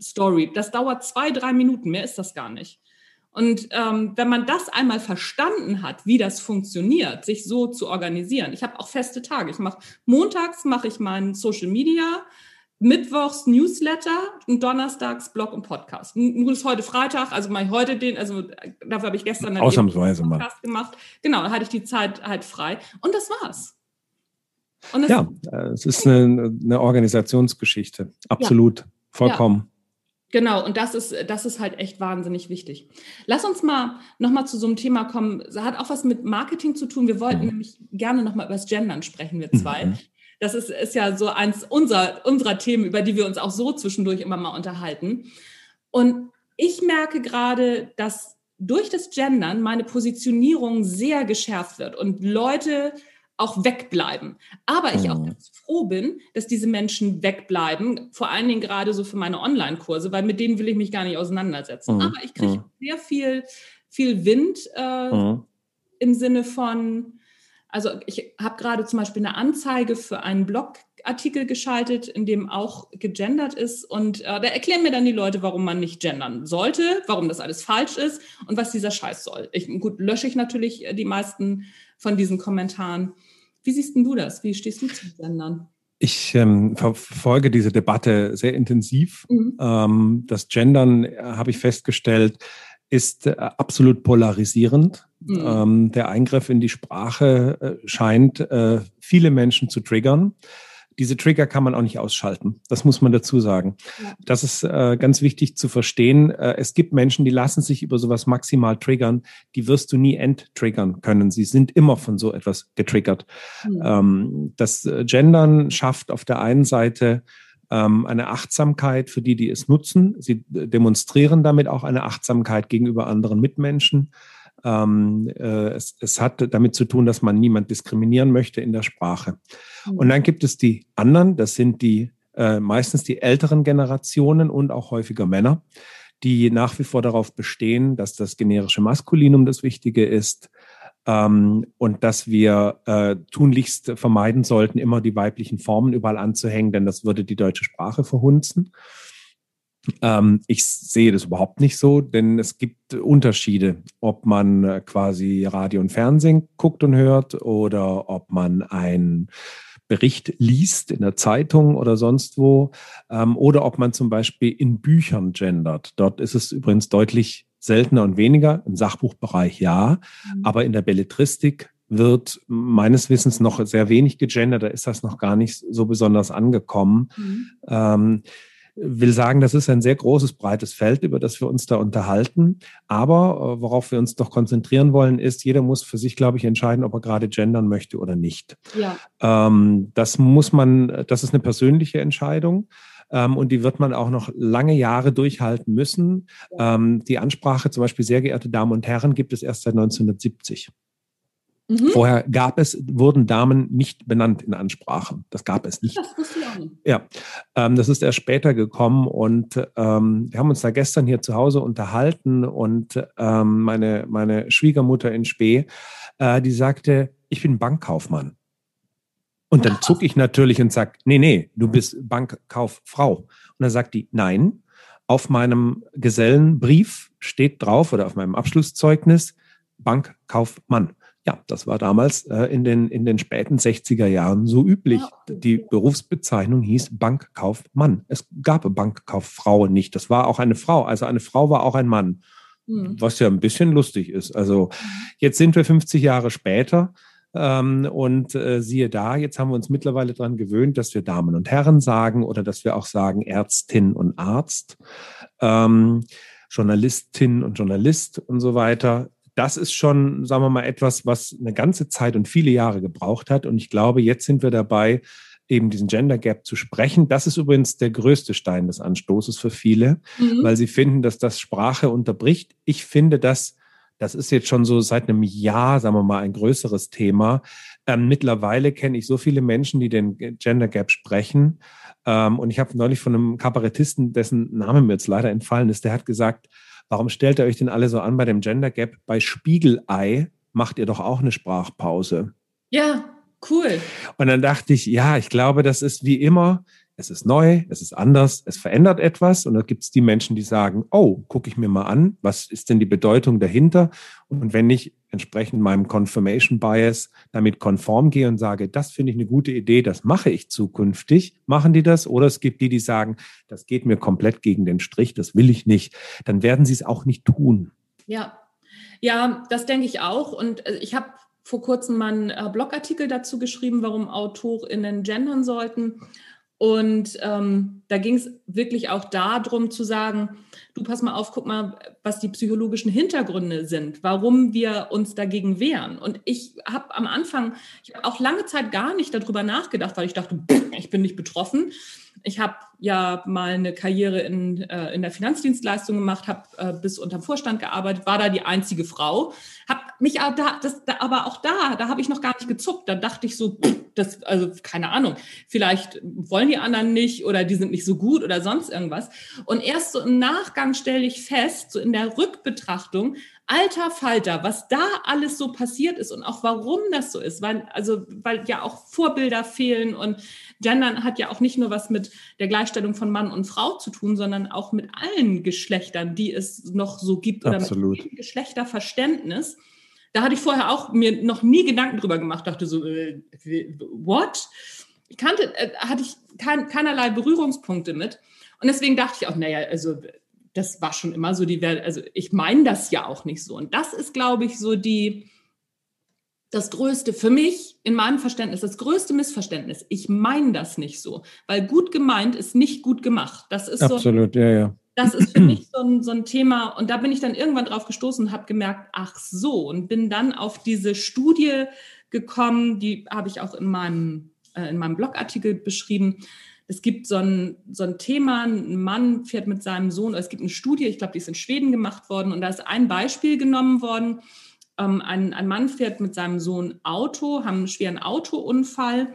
Story. Das dauert zwei, drei Minuten, mehr ist das gar nicht. Und ähm, wenn man das einmal verstanden hat, wie das funktioniert, sich so zu organisieren. Ich habe auch feste Tage. Ich mache montags mache ich meinen Social Media, mittwochs Newsletter und donnerstags Blog und Podcast. Nun ist heute Freitag, also mache ich heute den, also dafür habe ich gestern dann Ausnahmsweise mal gemacht. Genau, da hatte ich die Zeit halt frei und das war's. Und ja, äh, es ist eine, eine Organisationsgeschichte, absolut, ja. vollkommen. Ja. Genau, und das ist, das ist halt echt wahnsinnig wichtig. Lass uns mal nochmal zu so einem Thema kommen. Das hat auch was mit Marketing zu tun. Wir wollten mhm. nämlich gerne nochmal über das Gendern sprechen, wir zwei. Mhm. Das ist, ist ja so eins unserer, unserer Themen, über die wir uns auch so zwischendurch immer mal unterhalten. Und ich merke gerade, dass durch das Gendern meine Positionierung sehr geschärft wird und Leute auch wegbleiben. Aber ich auch mhm. ganz froh bin, dass diese Menschen wegbleiben, vor allen Dingen gerade so für meine Online-Kurse, weil mit denen will ich mich gar nicht auseinandersetzen. Mhm. Aber ich kriege mhm. sehr viel, viel Wind äh, mhm. im Sinne von, also ich habe gerade zum Beispiel eine Anzeige für einen Blogartikel geschaltet, in dem auch gegendert ist. Und äh, da erklären mir dann die Leute, warum man nicht gendern sollte, warum das alles falsch ist und was dieser Scheiß soll. Ich, gut, lösche ich natürlich die meisten von diesen Kommentaren. Wie siehst du das? Wie stehst du zu Gendern? Ich ähm, verfolge diese Debatte sehr intensiv. Mhm. Ähm, das Gendern, äh, habe ich festgestellt, ist äh, absolut polarisierend. Mhm. Ähm, der Eingriff in die Sprache äh, scheint äh, viele Menschen zu triggern. Diese Trigger kann man auch nicht ausschalten. Das muss man dazu sagen. Ja. Das ist äh, ganz wichtig zu verstehen. Äh, es gibt Menschen, die lassen sich über sowas maximal triggern. Die wirst du nie enttriggern können. Sie sind immer von so etwas getriggert. Mhm. Ähm, das äh, Gendern schafft auf der einen Seite ähm, eine Achtsamkeit für die, die es nutzen. Sie demonstrieren damit auch eine Achtsamkeit gegenüber anderen Mitmenschen. Ähm, äh, es, es, hat damit zu tun, dass man niemand diskriminieren möchte in der Sprache. Mhm. Und dann gibt es die anderen, das sind die äh, meistens die älteren Generationen und auch häufiger Männer, die nach wie vor darauf bestehen, dass das generische Maskulinum das Wichtige ist ähm, und dass wir äh, tunlichst vermeiden sollten, immer die weiblichen Formen überall anzuhängen, denn das würde die deutsche Sprache verhunzen. Ähm, ich sehe das überhaupt nicht so, denn es gibt Unterschiede, ob man äh, quasi Radio und Fernsehen guckt und hört oder ob man ein Bericht liest in der Zeitung oder sonst wo, ähm, oder ob man zum Beispiel in Büchern gendert. Dort ist es übrigens deutlich seltener und weniger, im Sachbuchbereich ja, mhm. aber in der Belletristik wird meines Wissens noch sehr wenig gegendert, da ist das noch gar nicht so besonders angekommen. Mhm. Ähm, will sagen, das ist ein sehr großes, breites Feld, über das wir uns da unterhalten. Aber äh, worauf wir uns doch konzentrieren wollen, ist, jeder muss für sich, glaube ich, entscheiden, ob er gerade gendern möchte oder nicht. Ja. Ähm, das muss man, das ist eine persönliche Entscheidung ähm, und die wird man auch noch lange Jahre durchhalten müssen. Ähm, die Ansprache zum Beispiel, sehr geehrte Damen und Herren, gibt es erst seit 1970. Mhm. Vorher gab es, wurden Damen nicht benannt in Ansprachen. Das gab es nicht. Das wusste ich auch nicht. Ja, ähm, das ist erst später gekommen und ähm, wir haben uns da gestern hier zu Hause unterhalten und ähm, meine, meine Schwiegermutter in Spee, äh, die sagte, ich bin Bankkaufmann. Und dann zucke ich natürlich und sage, nee, nee, du bist Bankkauffrau. Und dann sagt die, nein, auf meinem Gesellenbrief steht drauf oder auf meinem Abschlusszeugnis Bankkaufmann. Ja, das war damals äh, in, den, in den späten 60er Jahren so üblich. Ja. Die Berufsbezeichnung hieß Bankkaufmann. Es gab Bankkauffrau nicht. Das war auch eine Frau. Also eine Frau war auch ein Mann. Mhm. Was ja ein bisschen lustig ist. Also jetzt sind wir 50 Jahre später. Ähm, und äh, siehe da, jetzt haben wir uns mittlerweile daran gewöhnt, dass wir Damen und Herren sagen oder dass wir auch sagen Ärztin und Arzt, ähm, Journalistin und Journalist und so weiter das ist schon, sagen wir mal, etwas, was eine ganze Zeit und viele Jahre gebraucht hat. Und ich glaube, jetzt sind wir dabei, eben diesen Gender Gap zu sprechen. Das ist übrigens der größte Stein des Anstoßes für viele, mhm. weil sie finden, dass das Sprache unterbricht. Ich finde, dass das ist jetzt schon so seit einem Jahr, sagen wir mal, ein größeres Thema. Ähm, mittlerweile kenne ich so viele Menschen, die den Gender Gap sprechen. Ähm, und ich habe neulich von einem Kabarettisten, dessen Name mir jetzt leider entfallen ist, der hat gesagt, Warum stellt ihr euch denn alle so an bei dem Gender Gap? Bei Spiegelei macht ihr doch auch eine Sprachpause. Ja, cool. Und dann dachte ich, ja, ich glaube, das ist wie immer, es ist neu, es ist anders, es verändert etwas. Und da gibt es die Menschen, die sagen, oh, gucke ich mir mal an, was ist denn die Bedeutung dahinter? Und wenn ich entsprechend meinem Confirmation Bias damit konform gehe und sage, das finde ich eine gute Idee, das mache ich zukünftig, machen die das? Oder es gibt die, die sagen, das geht mir komplett gegen den Strich, das will ich nicht. Dann werden sie es auch nicht tun. Ja, ja, das denke ich auch. Und äh, ich habe vor kurzem mal einen äh, Blogartikel dazu geschrieben, warum AutorInnen gendern sollten. Und ähm, da ging es wirklich auch darum zu sagen, du pass mal auf, guck mal, was die psychologischen Hintergründe sind, warum wir uns dagegen wehren. Und ich habe am Anfang, ich habe auch lange Zeit gar nicht darüber nachgedacht, weil ich dachte, ich bin nicht betroffen. Ich habe ja mal eine Karriere in, äh, in der Finanzdienstleistung gemacht, habe äh, bis unterm Vorstand gearbeitet, war da die einzige Frau, habe mich aber da, das, da, aber auch da, da habe ich noch gar nicht gezuckt. Da dachte ich so, das, also keine Ahnung, vielleicht wollen die anderen nicht oder die sind nicht so gut oder sonst irgendwas. Und erst so im Nachgang stelle ich fest, so in der Rückbetrachtung, alter Falter, was da alles so passiert ist und auch warum das so ist, weil, also, weil ja auch Vorbilder fehlen und Gendern hat ja auch nicht nur was mit der Gleichstellung von Mann und Frau zu tun, sondern auch mit allen Geschlechtern, die es noch so gibt oder Absolut. mit Geschlechterverständnis. Da hatte ich vorher auch mir noch nie Gedanken drüber gemacht, dachte so, äh, what? Ich kannte, äh, hatte ich kein, keinerlei Berührungspunkte mit. Und deswegen dachte ich auch, naja, also das war schon immer so die Welt. Also ich meine das ja auch nicht so. Und das ist, glaube ich, so die, das größte, für mich in meinem Verständnis, das größte Missverständnis. Ich meine das nicht so, weil gut gemeint ist nicht gut gemacht. Das ist Absolut, so, ja, ja. Das ist für mich so ein, so ein Thema. Und da bin ich dann irgendwann drauf gestoßen und habe gemerkt, ach so, und bin dann auf diese Studie gekommen, die habe ich auch in meinem, äh, in meinem Blogartikel beschrieben. Es gibt so ein, so ein Thema, ein Mann fährt mit seinem Sohn, es gibt eine Studie, ich glaube, die ist in Schweden gemacht worden, und da ist ein Beispiel genommen worden, ähm, ein, ein Mann fährt mit seinem Sohn Auto, haben einen schweren Autounfall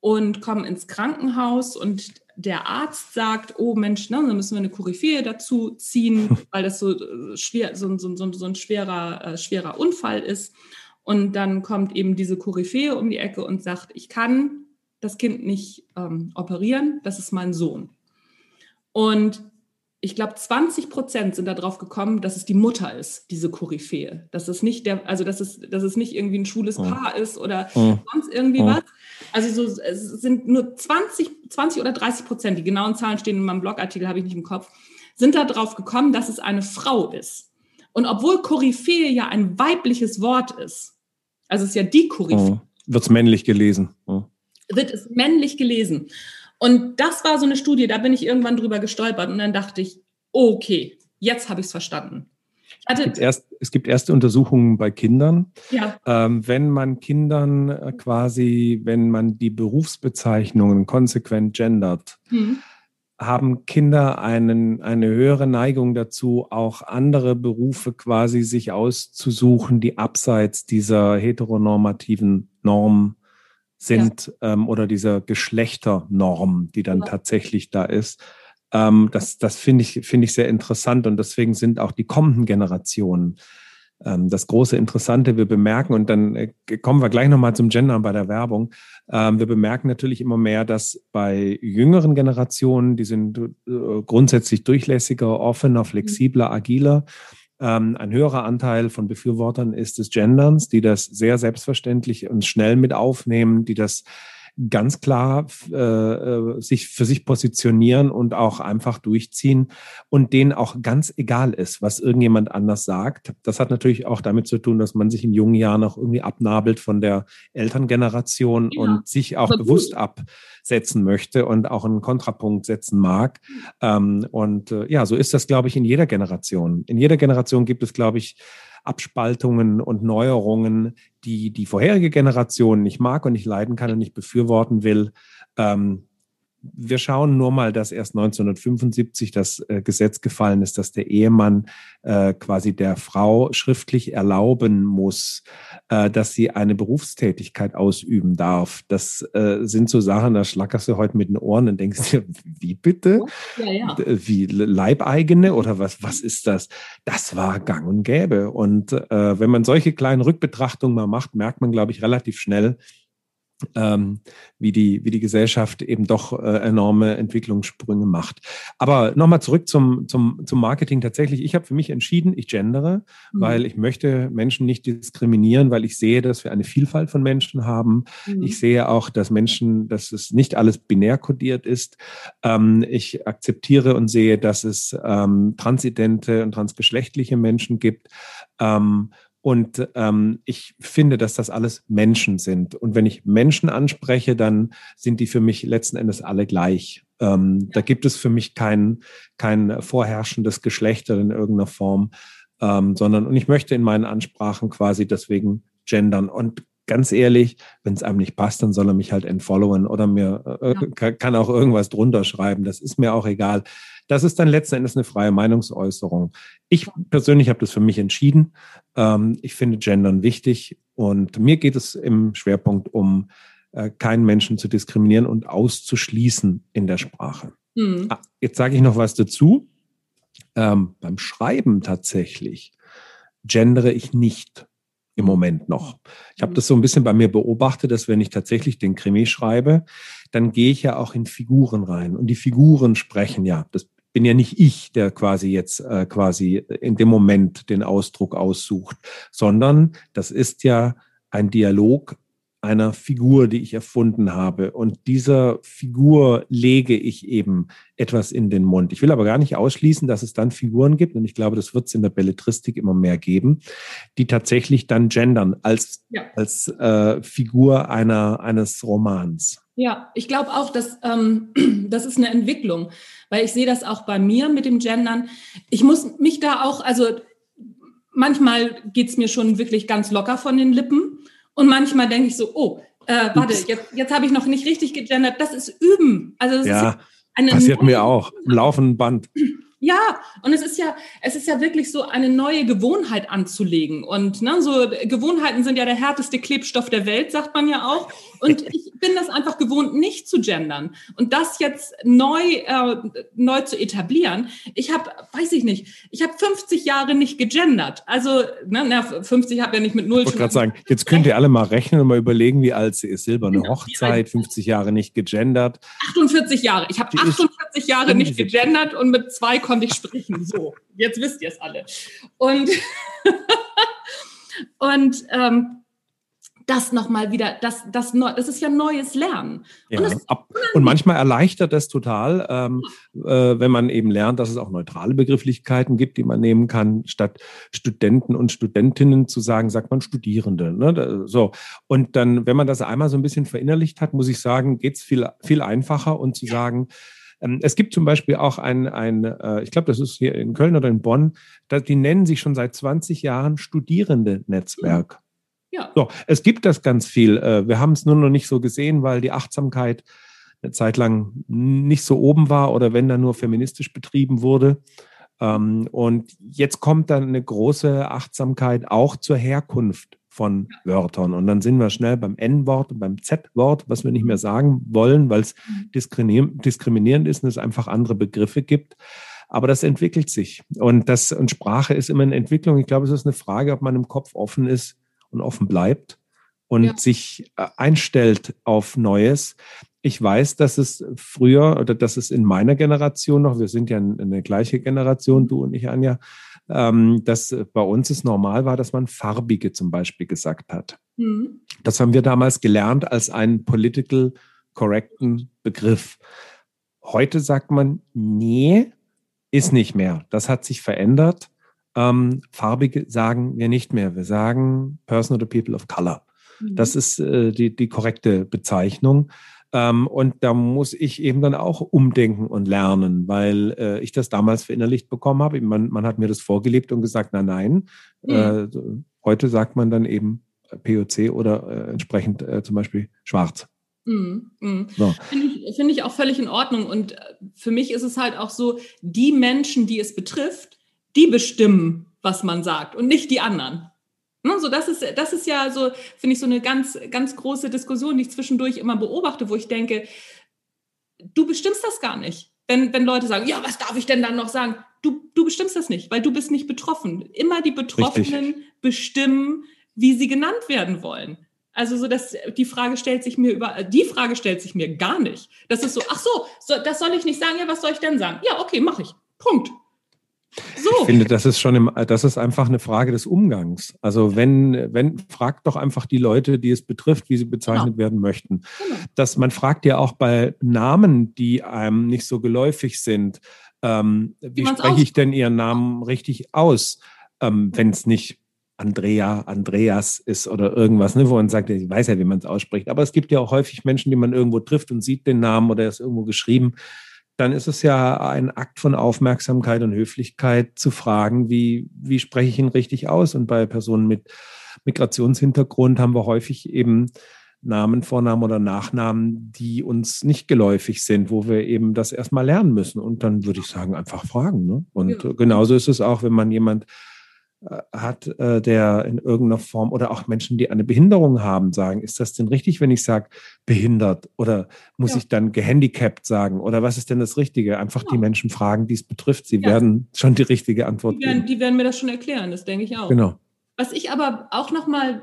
und kommen ins Krankenhaus und der Arzt sagt, oh Mensch, ne, dann müssen wir eine Koryphäe dazu ziehen, weil das so äh, schwer, so, so, so, so ein schwerer, äh, schwerer Unfall ist. Und dann kommt eben diese Koryphäe um die Ecke und sagt, ich kann das Kind nicht ähm, operieren, das ist mein Sohn. Und ich glaube, 20 Prozent sind darauf gekommen, dass es die Mutter ist, diese Koryphäe. Dass es nicht der, also dass es, dass es nicht irgendwie ein schwules oh. Paar ist oder oh. sonst irgendwie oh. was. Also so, es sind nur 20, 20 oder 30 Prozent, die genauen Zahlen stehen in meinem Blogartikel, habe ich nicht im Kopf, sind darauf gekommen, dass es eine Frau ist. Und obwohl Koryphäe ja ein weibliches Wort ist, also es ist ja die Koryphäe. Wird es männlich gelesen. Wird es männlich gelesen. Und das war so eine Studie, da bin ich irgendwann drüber gestolpert und dann dachte ich, okay, jetzt habe ich es verstanden. Es gibt, erst, es gibt, erste Untersuchungen bei Kindern. Ja. Ähm, wenn man Kindern äh, quasi, wenn man die Berufsbezeichnungen konsequent gendert, hm. haben Kinder einen, eine höhere Neigung dazu, auch andere Berufe quasi sich auszusuchen, die abseits dieser heteronormativen Norm sind ja. ähm, oder dieser Geschlechternorm, die dann ja. tatsächlich da ist. Ähm, das das finde ich, finde ich sehr interessant und deswegen sind auch die kommenden Generationen ähm, das große Interessante. Wir bemerken, und dann äh, kommen wir gleich nochmal zum Gender bei der Werbung. Ähm, wir bemerken natürlich immer mehr, dass bei jüngeren Generationen, die sind äh, grundsätzlich durchlässiger, offener, mhm. flexibler, agiler ähm, ein höherer Anteil von Befürwortern ist des Genderns, die das sehr selbstverständlich und schnell mit aufnehmen, die das ganz klar äh, äh, sich für sich positionieren und auch einfach durchziehen und denen auch ganz egal ist, was irgendjemand anders sagt. Das hat natürlich auch damit zu tun, dass man sich in jungen Jahren auch irgendwie abnabelt von der Elterngeneration ja, und sich auch bewusst absetzen möchte und auch einen Kontrapunkt setzen mag. Ähm, und äh, ja, so ist das, glaube ich, in jeder Generation. In jeder Generation gibt es, glaube ich, Abspaltungen und Neuerungen, die die vorherige Generation nicht mag und nicht leiden kann und nicht befürworten will. Ähm, wir schauen nur mal, dass erst 1975 das äh, Gesetz gefallen ist, dass der Ehemann äh, quasi der Frau schriftlich erlauben muss, äh, dass sie eine Berufstätigkeit ausüben darf. Das äh, sind so Sachen, da schlackerst du heute mit den Ohren und denkst dir, wie bitte? Ja, ja. Wie Leibeigene oder was, was ist das? Das war gang und gäbe. Und äh, wenn man solche kleinen Rückbetrachtungen mal macht, merkt man, glaube ich, relativ schnell, ähm, wie, die, wie die Gesellschaft eben doch äh, enorme Entwicklungssprünge macht. Aber nochmal zurück zum, zum, zum Marketing. Tatsächlich, ich habe für mich entschieden, ich gendere, mhm. weil ich möchte Menschen nicht diskriminieren, weil ich sehe, dass wir eine Vielfalt von Menschen haben. Mhm. Ich sehe auch, dass Menschen, dass es nicht alles binär kodiert ist. Ähm, ich akzeptiere und sehe, dass es ähm, transidente und transgeschlechtliche Menschen gibt. Ähm, und ähm, ich finde, dass das alles Menschen sind. Und wenn ich Menschen anspreche, dann sind die für mich letzten Endes alle gleich. Ähm, da gibt es für mich kein, kein vorherrschendes Geschlecht in irgendeiner Form, ähm, sondern und ich möchte in meinen Ansprachen quasi deswegen gendern. Und ganz ehrlich, wenn es einem nicht passt, dann soll er mich halt entfollowen oder mir äh, ja. kann auch irgendwas drunter schreiben. Das ist mir auch egal. Das ist dann letzten Endes eine freie Meinungsäußerung. Ich persönlich habe das für mich entschieden. Ähm, ich finde Gendern wichtig und mir geht es im Schwerpunkt um äh, keinen Menschen zu diskriminieren und auszuschließen in der Sprache. Mhm. Jetzt sage ich noch was dazu. Ähm, beim Schreiben tatsächlich gendere ich nicht im Moment noch. Ich habe hm. das so ein bisschen bei mir beobachtet, dass wenn ich tatsächlich den Krimi schreibe, dann gehe ich ja auch in Figuren rein und die Figuren sprechen ja. Das bin ja nicht ich, der quasi jetzt äh, quasi in dem Moment den Ausdruck aussucht, sondern das ist ja ein Dialog einer Figur, die ich erfunden habe. Und dieser Figur lege ich eben etwas in den Mund. Ich will aber gar nicht ausschließen, dass es dann Figuren gibt, und ich glaube, das wird es in der Belletristik immer mehr geben, die tatsächlich dann gendern als, ja. als äh, Figur einer, eines Romans. Ja, ich glaube auch, dass ähm, das ist eine Entwicklung, weil ich sehe das auch bei mir mit dem Gendern. Ich muss mich da auch, also manchmal geht es mir schon wirklich ganz locker von den Lippen. Und manchmal denke ich so, oh, äh, warte, jetzt, jetzt habe ich noch nicht richtig gegendert. Das ist Üben. Also das ja, ist eine passiert mir auch im laufenden Band. Ja, und es ist ja, es ist ja wirklich so eine neue Gewohnheit anzulegen. Und ne, so Gewohnheiten sind ja der härteste Klebstoff der Welt, sagt man ja auch. Und ich bin das einfach gewohnt, nicht zu gendern. Und das jetzt neu, äh, neu zu etablieren. Ich habe, weiß ich nicht, ich habe 50 Jahre nicht gegendert. Also, ne, na, 50 habe ja nicht mit null. Ich wollte gerade sagen, jetzt könnt ihr alle mal rechnen und mal überlegen, wie alt sie ist. Silberne ja, Hochzeit, 50 Jahre nicht gegendert. 48 Jahre. Ich habe 48 Jahre nicht gegendert und mit zwei konnte ich sprechen. So, jetzt wisst ihr es alle. Und, und ähm, das nochmal wieder, das, das, das ist ja neues Lernen. Ja, und, und, manchmal erleichtert das total, ähm, äh, wenn man eben lernt, dass es auch neutrale Begrifflichkeiten gibt, die man nehmen kann, statt Studenten und Studentinnen zu sagen, sagt man Studierende. Ne? So. Und dann, wenn man das einmal so ein bisschen verinnerlicht hat, muss ich sagen, geht es viel, viel einfacher und zu sagen, es gibt zum Beispiel auch ein, ein äh, ich glaube, das ist hier in Köln oder in Bonn, die nennen sich schon seit 20 Jahren Studierende-Netzwerk. Ja. So, es gibt das ganz viel. Äh, wir haben es nur noch nicht so gesehen, weil die Achtsamkeit eine Zeit lang nicht so oben war oder wenn dann nur feministisch betrieben wurde. Ähm, und jetzt kommt dann eine große Achtsamkeit auch zur Herkunft von Wörtern. Und dann sind wir schnell beim N-Wort und beim Z-Wort, was wir nicht mehr sagen wollen, weil es mhm. diskriminierend ist und es einfach andere Begriffe gibt. Aber das entwickelt sich. Und, das, und Sprache ist immer eine Entwicklung. Ich glaube, es ist eine Frage, ob man im Kopf offen ist und offen bleibt und ja. sich äh, einstellt auf Neues. Ich weiß, dass es früher oder dass es in meiner Generation noch, wir sind ja eine gleiche Generation, du und ich, Anja, ähm, dass bei uns es normal war, dass man farbige zum Beispiel gesagt hat. Mhm. Das haben wir damals gelernt als einen political correcten Begriff. Heute sagt man, nee, ist nicht mehr. Das hat sich verändert. Ähm, farbige sagen wir nicht mehr. Wir sagen Person oder People of Color. Mhm. Das ist äh, die, die korrekte Bezeichnung. Ähm, und da muss ich eben dann auch umdenken und lernen, weil äh, ich das damals verinnerlicht bekommen habe. Man, man hat mir das vorgelebt und gesagt, na nein. Mhm. Äh, heute sagt man dann eben POC oder äh, entsprechend äh, zum Beispiel schwarz. Mhm. Mhm. So. Finde ich, find ich auch völlig in Ordnung. Und äh, für mich ist es halt auch so, die Menschen, die es betrifft, die bestimmen, was man sagt und nicht die anderen. Ne, so, das ist, das ist ja so, finde ich, so eine ganz, ganz große Diskussion, die ich zwischendurch immer beobachte, wo ich denke, du bestimmst das gar nicht. Wenn, wenn Leute sagen, ja, was darf ich denn dann noch sagen? Du, du bestimmst das nicht, weil du bist nicht betroffen. Immer die Betroffenen Richtig. bestimmen, wie sie genannt werden wollen. Also so, dass die Frage stellt sich mir über, die Frage stellt sich mir gar nicht. Das ist so, ach so, so das soll ich nicht sagen. Ja, was soll ich denn sagen? Ja, okay, mache ich. Punkt. So. Ich finde, das ist schon, im, das ist einfach eine Frage des Umgangs. Also wenn, wenn, fragt doch einfach die Leute, die es betrifft, wie sie bezeichnet genau. werden möchten. Genau. Dass man fragt ja auch bei Namen, die einem nicht so geläufig sind, ähm, wie spreche ich denn ihren Namen richtig aus, ähm, wenn es nicht Andrea, Andreas ist oder irgendwas, ne, wo man sagt, ich weiß ja, wie man es ausspricht. Aber es gibt ja auch häufig Menschen, die man irgendwo trifft und sieht den Namen oder er ist irgendwo geschrieben dann ist es ja ein Akt von Aufmerksamkeit und Höflichkeit zu fragen, wie, wie spreche ich ihn richtig aus? Und bei Personen mit Migrationshintergrund haben wir häufig eben Namen, Vornamen oder Nachnamen, die uns nicht geläufig sind, wo wir eben das erstmal lernen müssen. Und dann würde ich sagen, einfach fragen. Ne? Und ja. genauso ist es auch, wenn man jemand hat, äh, der in irgendeiner Form oder auch Menschen, die eine Behinderung haben, sagen, ist das denn richtig, wenn ich sage behindert oder muss ja. ich dann gehandicapt sagen oder was ist denn das Richtige? Einfach ja. die Menschen fragen, die es betrifft. Sie ja. werden schon die richtige Antwort die werden, geben. Die werden mir das schon erklären, das denke ich auch. Genau. Was ich aber auch noch mal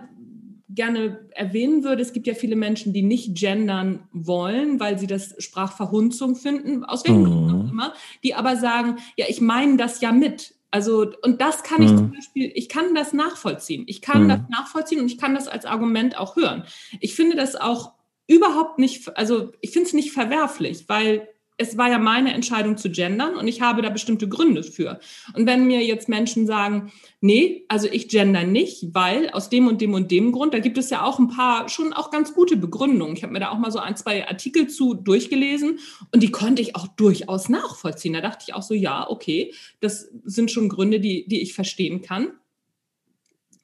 gerne erwähnen würde, es gibt ja viele Menschen, die nicht gendern wollen, weil sie das Sprachverhunzung finden, aus welchen Gründen auch mhm. immer, die aber sagen, ja, ich meine das ja mit Also, und das kann ich mhm. zum Beispiel, ich kann das nachvollziehen. Ich kann mhm. das nachvollziehen und ich kann das als Argument auch hören. Ich finde das auch überhaupt nicht, also ich finde es nicht verwerflich, weil es war ja meine Entscheidung zu gendern und ich habe da bestimmte Gründe für. Und wenn mir jetzt Menschen sagen, nee, also ich gender nicht, weil aus dem und dem und dem Grund, da gibt es ja auch ein paar schon auch ganz gute Begründungen. Ich habe mir da auch mal so ein, zwei Artikel zu durchgelesen und die konnte ich auch durchaus nachvollziehen. Da dachte ich auch so, ja, okay, das sind schon Gründe, die, die ich verstehen kann.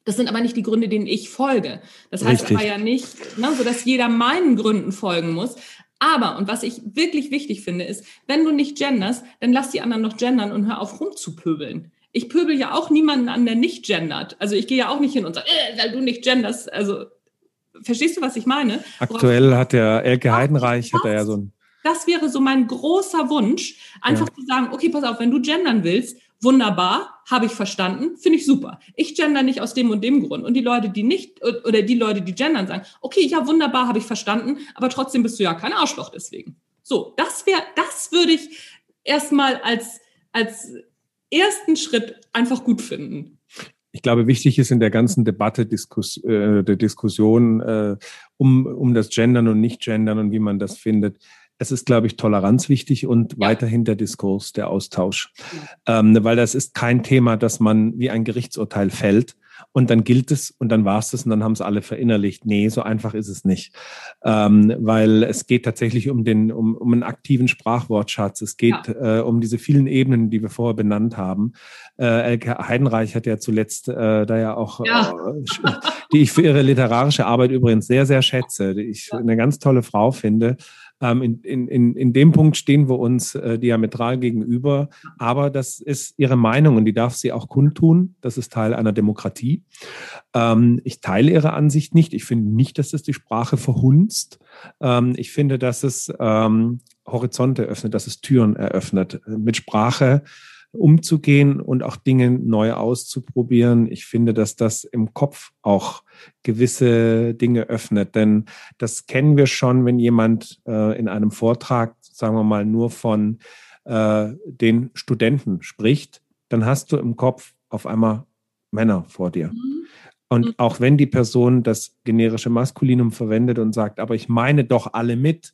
Das sind aber nicht die Gründe, denen ich folge. Das heißt Richtig. aber ja nicht, ne, so dass jeder meinen Gründen folgen muss. Aber, und was ich wirklich wichtig finde, ist, wenn du nicht genders, dann lass die anderen noch gendern und hör auf rumzupöbeln. Ich pöbel ja auch niemanden an, der nicht gendert. Also ich gehe ja auch nicht hin und sage, äh, weil du nicht genderst. Also, verstehst du, was ich meine? Aktuell Worauf hat der Elke Heidenreich, hat er ja so ein das wäre so mein großer Wunsch, einfach ja. zu sagen, okay, pass auf, wenn du gendern willst, wunderbar, habe ich verstanden, finde ich super. Ich gender nicht aus dem und dem Grund. Und die Leute, die nicht, oder die Leute, die gendern, sagen, okay, ja, wunderbar, habe ich verstanden, aber trotzdem bist du ja kein Arschloch deswegen. So, das wäre, das würde ich erstmal als, als ersten Schritt einfach gut finden. Ich glaube, wichtig ist in der ganzen Debatte, Diskus, äh, der Diskussion äh, um, um das Gendern und Nicht-Gendern und wie man das findet, es ist, glaube ich, Toleranz wichtig und ja. weiterhin der Diskurs, der Austausch. Ja. Ähm, weil das ist kein Thema, dass man wie ein Gerichtsurteil fällt und dann gilt es und dann war es das und dann haben es alle verinnerlicht. Nee, so einfach ist es nicht. Ähm, weil es geht tatsächlich um den, um, um einen aktiven Sprachwortschatz. Es geht ja. äh, um diese vielen Ebenen, die wir vorher benannt haben. Äh, Elke Heidenreich hat ja zuletzt äh, da ja auch, ja. Äh, die ich für ihre literarische Arbeit übrigens sehr, sehr schätze, die ich eine ganz tolle Frau finde. Ähm, in, in, in, in dem Punkt stehen wir uns äh, diametral gegenüber, aber das ist ihre Meinung und die darf sie auch kundtun. Das ist Teil einer Demokratie. Ähm, ich teile ihre Ansicht nicht. Ich finde nicht, dass es die Sprache verhunzt. Ähm, ich finde, dass es ähm, Horizonte öffnet, dass es Türen eröffnet. Mit Sprache umzugehen und auch Dinge neu auszuprobieren. Ich finde, dass das im Kopf auch gewisse Dinge öffnet, denn das kennen wir schon, wenn jemand äh, in einem Vortrag, sagen wir mal, nur von äh, den Studenten spricht, dann hast du im Kopf auf einmal Männer vor dir. Mhm. Und mhm. auch wenn die Person das generische Maskulinum verwendet und sagt, aber ich meine doch alle mit,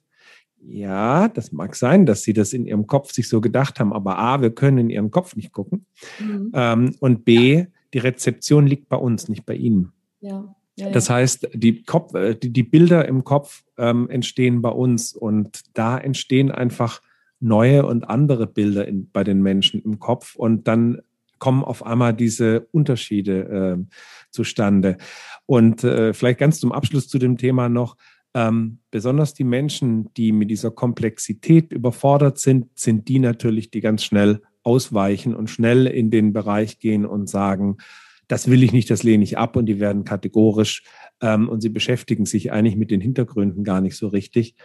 ja, das mag sein, dass sie das in ihrem Kopf sich so gedacht haben, aber A, wir können in ihren Kopf nicht gucken. Mhm. Ähm, und B, ja. die Rezeption liegt bei uns, nicht bei ihnen. Ja. Ja, das heißt, die, Kopf, äh, die, die, Bilder im Kopf ähm, entstehen bei uns und da entstehen einfach neue und andere Bilder in, bei den Menschen im Kopf und dann kommen auf einmal diese Unterschiede äh, zustande. Und äh, vielleicht ganz zum Abschluss zu dem Thema noch, ähm, besonders die Menschen, die mit dieser Komplexität überfordert sind, sind die natürlich, die ganz schnell ausweichen und schnell in den Bereich gehen und sagen, das will ich nicht, das lehne ich ab und die werden kategorisch ähm, und sie beschäftigen sich eigentlich mit den Hintergründen gar nicht so richtig.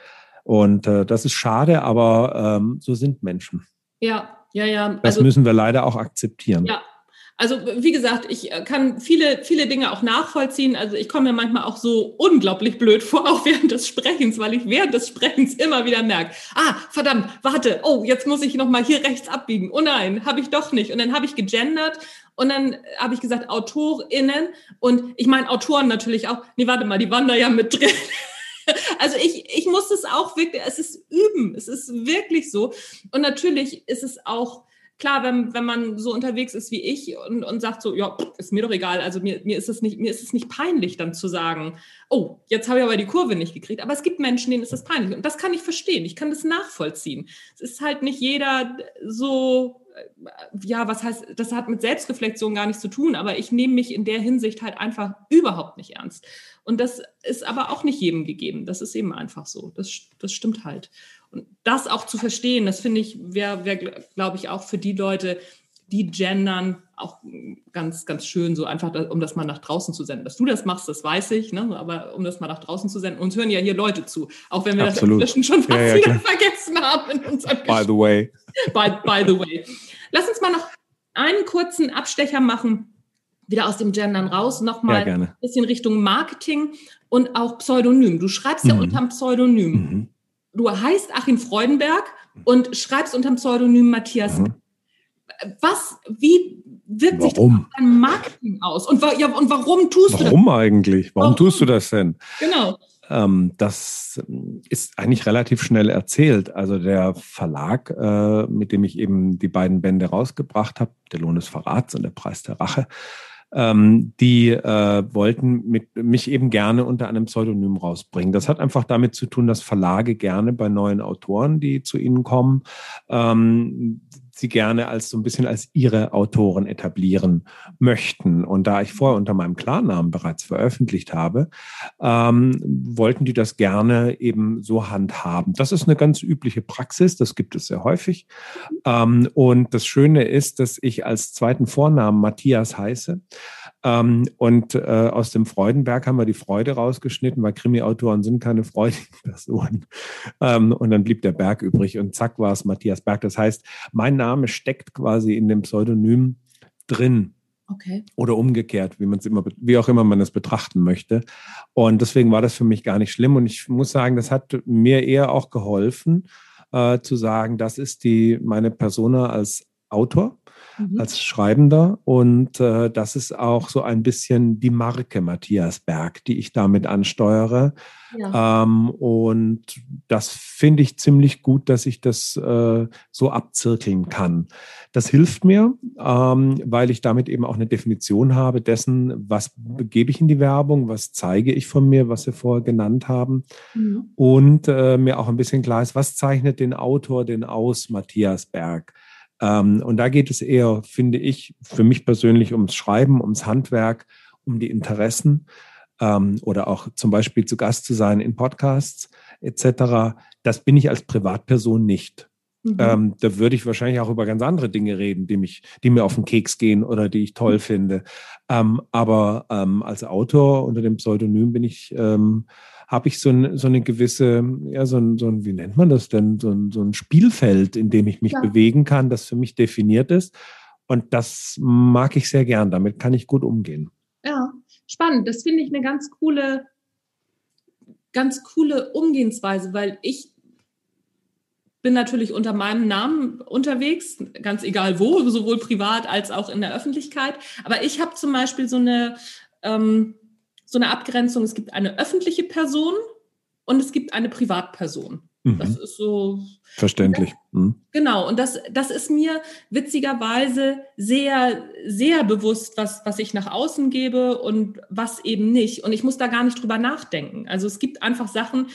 Und äh, das ist schade, aber ähm, so sind Menschen. Ja, ja, ja. Das also, müssen wir leider auch akzeptieren. Ja, also wie gesagt, ich äh, kann viele, viele Dinge auch nachvollziehen. Also ich komme mir manchmal auch so unglaublich blöd vor, auch während des Sprechens, weil ich während des Sprechens immer wieder merke, ah, verdammt, warte, oh, jetzt muss ich nochmal hier rechts abbiegen. Oh nein, habe ich doch nicht. Und dann habe ich gegendert und dann habe ich gesagt AutorInnen und ich meine Autoren natürlich auch. Nee, warte mal, die waren da ja mit drin. Also ich, ich muss es auch wirklich, es ist üben, es ist wirklich so. Und natürlich ist es auch klar, wenn, wenn man so unterwegs ist wie ich und, und sagt so, ja, ist mir doch egal, also mir, mir, ist es nicht, mir ist es nicht peinlich, dann zu sagen, oh, jetzt habe ich aber die Kurve nicht gekriegt. Aber es gibt Menschen, denen ist das peinlich. Und das kann ich verstehen. Ich kann das nachvollziehen. Es ist halt nicht jeder so, äh, ja, was heißt, das hat mit Selbstreflexion gar nichts zu tun, aber ich nehme mich in der Hinsicht halt einfach überhaupt nicht ernst. Und das ist aber auch nicht jedem gegeben. Das ist eben einfach so. Das, das stimmt halt. Und das auch zu verstehen, das finde ich, wäre, wär, glaube ich, auch für die Leute, die gendern, auch ganz, ganz schön, so einfach, um das mal nach draußen zu senden. Dass du das machst, das weiß ich, ne? aber um das mal nach draußen zu senden. Uns hören ja hier Leute zu, auch wenn wir Absolut. das inzwischen schon fast ja, ja, wieder vergessen haben in unserem By the way. By, by the way. Lass uns mal noch einen kurzen Abstecher machen, wieder aus dem Gendern raus, nochmal ja, ein bisschen Richtung Marketing und auch Pseudonym. Du schreibst mhm. ja unterm Pseudonym. Mhm du heißt Achim Freudenberg und schreibst unter dem Pseudonym Matthias. Mhm. Was, wie, wirkt sich Warum? das auf dein Marketing aus? Und, wa ja, und warum tust du das? Warum eigentlich? Warum Warum? tust du das denn? Genau. Ähm, das ist eigentlich relativ schnell erzählt. Also der Verlag, äh, mit dem ich eben die beiden Bände rausgebracht habe, Der Lohn des Verrats und Der Preis der Rache, ähm, die äh, wollten mit, mich eben gerne unter einem Pseudonym rausbringen. Das hat einfach damit zu tun, dass Verlage gerne bei neuen Autoren, die zu ihnen kommen, ähm, sie gerne als so ein bisschen als ihre Autoren etablieren möchten. Und da ich vorher unter meinem Klarnamen bereits veröffentlicht habe, ähm, wollten die das gerne eben so handhaben. Das ist eine ganz übliche Praxis, das gibt es sehr häufig. Ähm, und das Schöne ist, dass ich als zweiten Vornamen Matthias heiße. Ähm, und äh, aus dem Freudenberg haben wir die Freude rausgeschnitten, weil Krimi-Autoren sind keine freudigen Personen. Ähm, und dann blieb der Berg übrig und zack war es Matthias Berg. Das heißt, mein Name steckt quasi in dem Pseudonym drin Okay. oder umgekehrt, wie man es immer, wie auch immer man es betrachten möchte. Und deswegen war das für mich gar nicht schlimm. Und ich muss sagen, das hat mir eher auch geholfen, äh, zu sagen, das ist die meine Persona als Autor Mhm. als Schreibender. Und äh, das ist auch so ein bisschen die Marke Matthias Berg, die ich damit ansteuere. Ja. Ähm, und das finde ich ziemlich gut, dass ich das äh, so abzirkeln kann. Das hilft mir, ähm, weil ich damit eben auch eine Definition habe dessen, was gebe ich in die Werbung, was zeige ich von mir, was wir vorher genannt haben. Mhm. Und äh, mir auch ein bisschen klar ist, was zeichnet den Autor denn aus, Matthias Berg? Ähm, und da geht es eher, finde ich, für mich persönlich ums Schreiben, ums Handwerk, um die Interessen ähm, oder auch zum Beispiel zu Gast zu sein in Podcasts etc. Das bin ich als Privatperson nicht. Mhm. Ähm, da würde ich wahrscheinlich auch über ganz andere Dinge reden, die mich, die mir auf den Keks gehen oder die ich toll finde. Ähm, aber ähm, als Autor unter dem Pseudonym bin ich, ähm, habe ich so, ein, so eine gewisse, ja, so ein, so ein, wie nennt man das denn, so ein, so ein Spielfeld, in dem ich mich Ja. bewegen kann, das für mich definiert ist. Und das mag ich sehr gern. Damit kann ich gut umgehen. Ja, spannend. Das finde ich eine ganz coole, ganz coole Umgehensweise, weil ich bin natürlich unter meinem Namen unterwegs, ganz egal wo, sowohl privat als auch in der Öffentlichkeit. Aber ich habe zum Beispiel so eine, ähm, so eine Abgrenzung. Es gibt eine öffentliche Person und es gibt eine Privatperson. Das Mhm. ist so, Verständlich. Mhm. Genau, und das, das ist mir witzigerweise sehr, sehr bewusst, was, was ich nach außen gebe und was eben nicht. Und ich muss da gar nicht drüber nachdenken. Also es gibt einfach Sachen,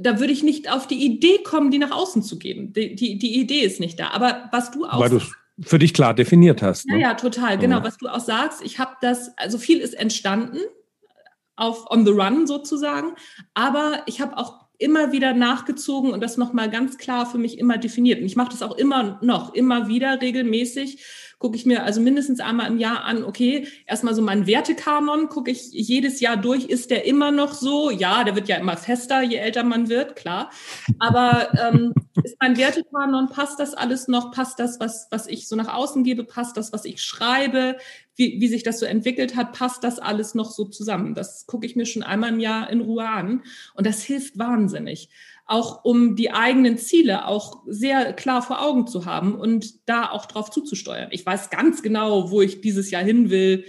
da würde ich nicht auf die Idee kommen, die nach außen zu geben. Die, die, die Idee ist nicht da. Aber was du auch Weil du es für dich klar definiert hast. ja, Ne? ja, total. Genau, was du auch sagst. Ich habe das, also viel ist entstanden auf on the run sozusagen, aber ich habe auch immer wieder nachgezogen und das nochmal ganz klar für mich immer definiert. Und ich mache das auch immer noch, immer wieder regelmäßig. Gucke ich mir also mindestens einmal im Jahr an, okay, erstmal so meinen Wertekanon, gucke ich jedes Jahr durch, ist der immer noch so? Ja, der wird ja immer fester, je älter man wird, klar. Aber ähm, ist mein Wertekanon, passt das alles noch? Passt das, was, was ich so nach außen gebe? Passt das, was ich schreibe? Wie, wie sich das so entwickelt hat? Passt das alles noch so zusammen? Das gucke ich mir schon einmal im Jahr in Ruhe an. Und das hilft wahnsinnig. Auch um die eigenen Ziele auch sehr klar vor Augen zu haben und da auch drauf zuzusteuern. Ich weiß ganz genau, wo ich dieses Jahr hin will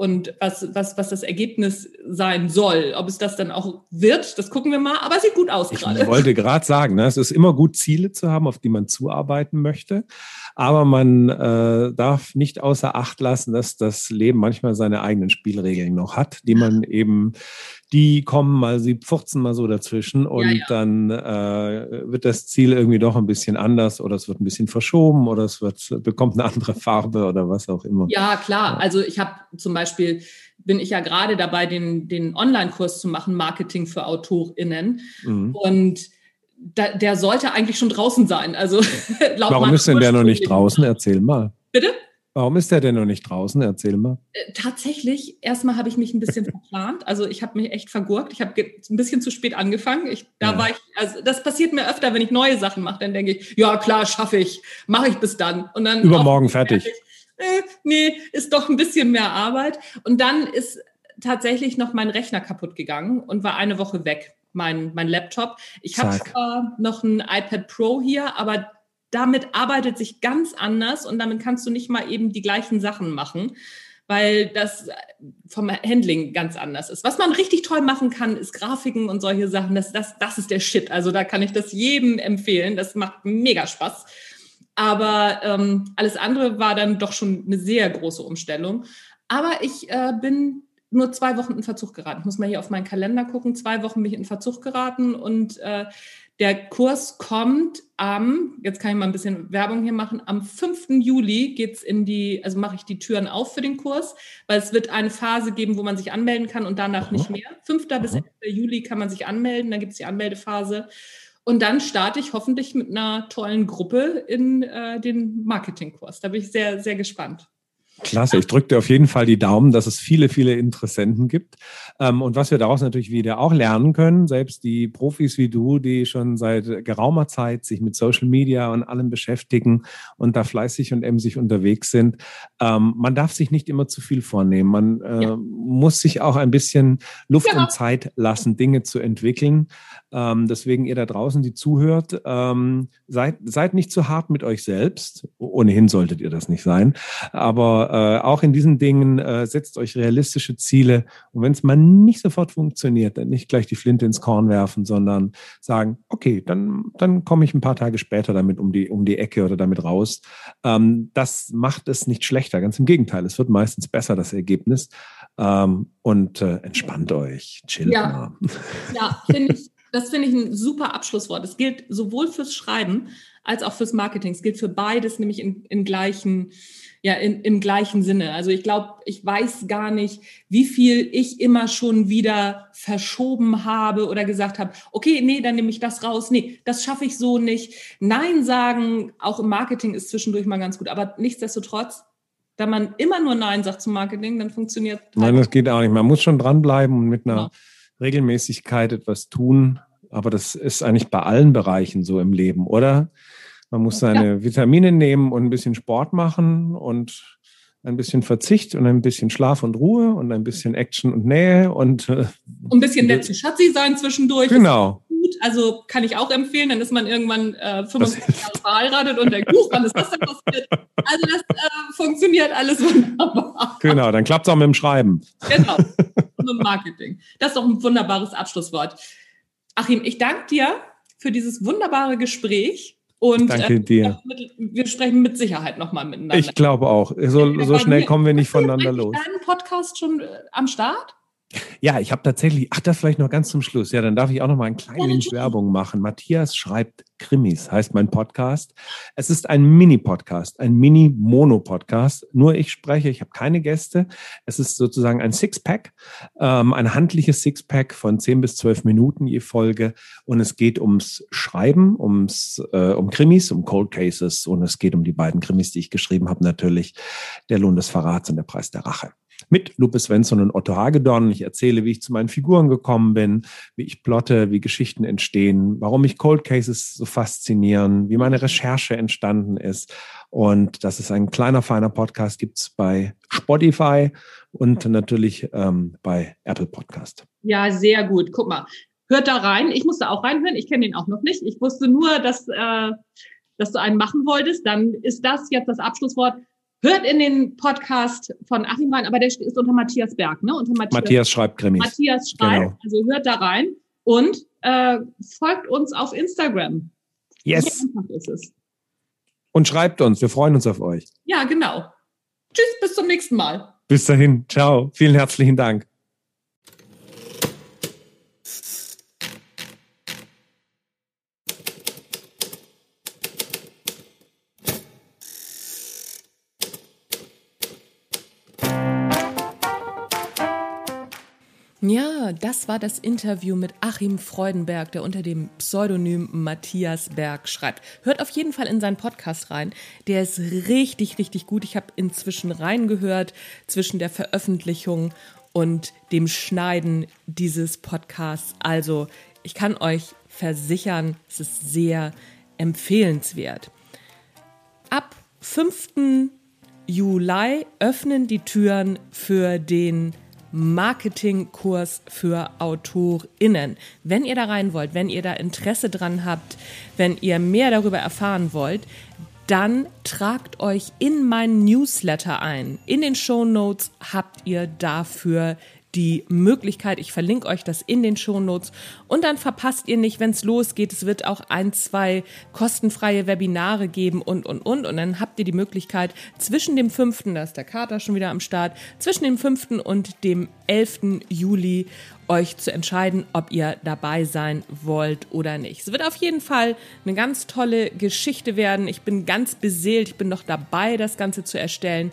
und was, was, was das Ergebnis sein soll. Ob es das dann auch wird, das gucken wir mal. Aber es sieht gut aus Ich gerade. wollte gerade sagen, ne, es ist immer gut, Ziele zu haben, auf die man zuarbeiten möchte. Aber man äh, darf nicht außer Acht lassen, dass das Leben manchmal seine eigenen Spielregeln noch hat, die man eben, die kommen mal, sie pfurzen mal so dazwischen und ja. dann äh, wird das Ziel irgendwie doch ein bisschen anders oder es wird ein bisschen verschoben oder es wird, bekommt eine andere Farbe oder was auch immer. Ja, klar. Also ich habe zum Beispiel, bin ich ja gerade dabei, den, den Online-Kurs zu machen, Marketing für AutorInnen. Mhm. Und da, der sollte eigentlich schon draußen sein. Also laut Warum ist denn der noch nicht draußen? Erzähl mal. Bitte? Warum ist der denn noch nicht draußen? Erzähl mal. Äh, Tatsächlich, erstmal habe ich mich ein bisschen verplant. Also ich habe mich echt vergurkt. Ich habe ein bisschen zu spät angefangen. Ich, da Ja. war ich, also das passiert mir öfter, wenn ich neue Sachen mache. Dann denke ich, ja klar, schaffe ich, mache ich bis dann. Und dann Übermorgen auch fertig. Äh, nee, ist doch ein bisschen mehr Arbeit. Und dann ist tatsächlich noch mein Rechner kaputt gegangen und war eine Woche weg. Mein, mein Laptop. Ich habe zwar noch ein iPad Pro hier, aber damit arbeitet sich ganz anders und damit kannst du nicht mal eben die gleichen Sachen machen, weil das vom Handling ganz anders ist. Was man richtig toll machen kann, ist Grafiken und solche Sachen. Das, das, das ist der Shit. Also da kann ich das jedem empfehlen. Das macht mega Spaß. Aber ähm, alles andere war dann doch schon eine sehr große Umstellung. Aber ich äh, bin nur zwei Wochen in Verzug geraten. Ich muss mal hier auf meinen Kalender gucken. Zwei Wochen bin ich in Verzug geraten und äh, der Kurs kommt am, jetzt kann ich mal ein bisschen Werbung hier machen, am 5. Juli geht's in die, also mache ich die Türen auf für den Kurs, weil es wird eine Phase geben, wo man sich anmelden kann und danach nicht mehr. 5. Aha. bis Ende Juli kann man sich anmelden, dann gibt's die Anmeldephase. Und dann starte ich hoffentlich mit einer tollen Gruppe in äh, den Marketingkurs. Da bin ich sehr, sehr gespannt. Klasse, ich drücke dir auf jeden Fall die Daumen, dass es viele, viele Interessenten gibt. Ähm, und was wir daraus natürlich wieder auch lernen können, selbst die Profis wie du, die schon seit geraumer Zeit sich mit Social Media und allem beschäftigen und da fleißig und emsig unterwegs sind, ähm, man darf sich nicht immer zu viel vornehmen. Man äh, ja. muss sich auch ein bisschen Luft ja. und Zeit lassen, Dinge zu entwickeln. Ähm, deswegen ihr da draußen, die zuhört, seid, seid nicht zu hart mit euch selbst. Ohnehin solltet ihr das nicht sein. Aber äh, auch in diesen Dingen äh, setzt euch realistische Ziele. Und wenn es mal nicht sofort funktioniert, dann nicht gleich die Flinte ins Korn werfen, sondern sagen, okay, dann, dann komme ich ein paar Tage später damit um die, um die Ecke oder damit raus. Ähm, das macht es nicht schlechter. Ganz im Gegenteil. Es wird meistens besser, das Ergebnis. Ähm, und äh, entspannt euch, chillt ja. mal. Ja, finde ich. Das finde ich ein super Abschlusswort. Es gilt sowohl fürs Schreiben als auch fürs Marketing. Es gilt für beides, nämlich in, in gleichen ja in, im gleichen Sinne. Also ich glaube, ich weiß gar nicht, wie viel ich immer schon wieder verschoben habe oder gesagt habe, okay, nee, dann nehme ich das raus. Nee, das schaffe ich so nicht. Nein sagen, auch im Marketing ist zwischendurch mal ganz gut, aber nichtsdestotrotz, da man immer nur Nein sagt zum Marketing, dann funktioniert. Nein, das geht auch nicht. Man muss schon dranbleiben und mit einer genau. Regelmäßigkeit etwas tun. Aber das ist eigentlich bei allen Bereichen so im Leben, oder? Man muss seine ja. Vitamine nehmen und ein bisschen Sport machen und ein bisschen Verzicht und ein bisschen Schlaf und Ruhe und ein bisschen Action und Nähe und äh, ein bisschen nett zu Schatzi sein zwischendurch. Genau. Gut. Also kann ich auch empfehlen, dann ist man irgendwann äh, 25 Jahre verheiratet und denkt, Huch, wann ist das denn passiert? Also das äh, funktioniert alles wunderbar. Genau, dann klappt es auch mit dem Schreiben. Genau, und Marketing. Das ist doch ein wunderbares Abschlusswort. Achim, ich danke dir für dieses wunderbare Gespräch. Und Danke äh, dir. wir sprechen mit Sicherheit nochmal miteinander. Ich glaube auch. So, so schnell kommen wir nicht voneinander los. Ist dein Podcast schon äh, am Start? Ja, ich habe tatsächlich, ach, das vielleicht noch ganz zum Schluss. Ja, dann darf ich auch noch mal ein kleines ja, Werbung machen. Matthias schreibt Krimis, heißt mein Podcast. Es ist ein Mini-Podcast, ein Mini-Mono-Podcast. Nur ich spreche, ich habe keine Gäste. Es ist sozusagen ein Sixpack, ähm, ein handliches Sixpack von zehn bis zwölf Minuten je Folge. Und es geht ums Schreiben, ums, äh, um Krimis, um Cold Cases. Und es geht um die beiden Krimis, die ich geschrieben habe, natürlich. Der Lohn des Verrats und der Preis der Rache mit Lupe Svensson und Otto Hagedorn. Ich erzähle, wie ich zu meinen Figuren gekommen bin, wie ich plotte, wie Geschichten entstehen, warum mich Cold Cases so faszinieren, wie meine Recherche entstanden ist. Und das ist ein kleiner, feiner Podcast, gibt's bei Spotify und natürlich ähm, bei Apple Podcast. Ja, sehr gut. Guck mal, hört da rein. Ich musste auch reinhören. Ich kenne den auch noch nicht. Ich wusste nur, dass, äh, dass du einen machen wolltest. Dann ist das jetzt das Abschlusswort. Hört in den Podcast von Achim rein, aber der ist unter Matthias Berg, ne? Unter Matthias, Matthias schreibt Krimis. Matthias schreibt, genau. also hört da rein und äh, folgt uns auf Instagram. Yes. Und schreibt uns, wir freuen uns auf euch. Ja, genau. Tschüss, bis zum nächsten Mal. Bis dahin, ciao. Vielen herzlichen Dank. Ja, das war das Interview mit Achim Freudenberg, der unter dem Pseudonym Matthias Berg schreibt. Hört auf jeden Fall in seinen Podcast rein. Der ist richtig, richtig gut. Ich habe inzwischen reingehört zwischen der Veröffentlichung und dem Schneiden dieses Podcasts. Also, ich kann euch versichern, es ist sehr empfehlenswert. Ab 5. Juli öffnen die Türen für den Marketingkurs für AutorInnen. Wenn ihr da rein wollt, wenn ihr da Interesse dran habt, wenn ihr mehr darüber erfahren wollt, dann tragt euch in meinen Newsletter ein. In den Show Notes habt ihr dafür die Möglichkeit. Ich verlinke euch das in den Shownotes und dann verpasst ihr nicht, wenn es losgeht. Es wird auch ein, zwei kostenfreie Webinare geben und, und, und. Und dann habt ihr die Möglichkeit zwischen dem 5., da ist der Kater schon wieder am Start, zwischen dem 5. und dem 11. Juli euch zu entscheiden, ob ihr dabei sein wollt oder nicht. Es wird auf jeden Fall eine ganz tolle Geschichte werden. Ich bin ganz beseelt, ich bin noch dabei, das Ganze zu erstellen.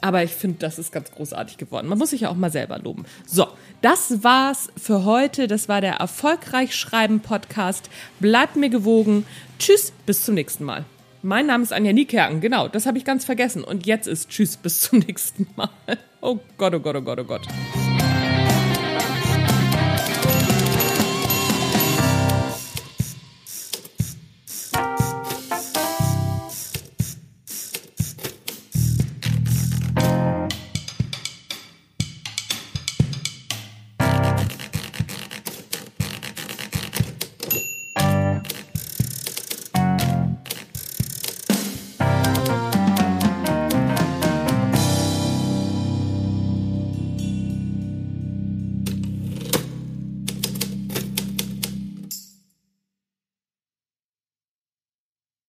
Aber ich finde, das ist ganz großartig geworden. Man muss sich ja auch mal selber loben. So, das war's für heute. Das war der Erfolgreich Schreiben Podcast. Bleibt mir gewogen. Tschüss, bis zum nächsten Mal. Mein Name ist Anja Niekerken, genau, das habe ich ganz vergessen. Und jetzt ist Tschüss, bis zum nächsten Mal. Oh Gott, oh Gott, oh Gott, oh Gott.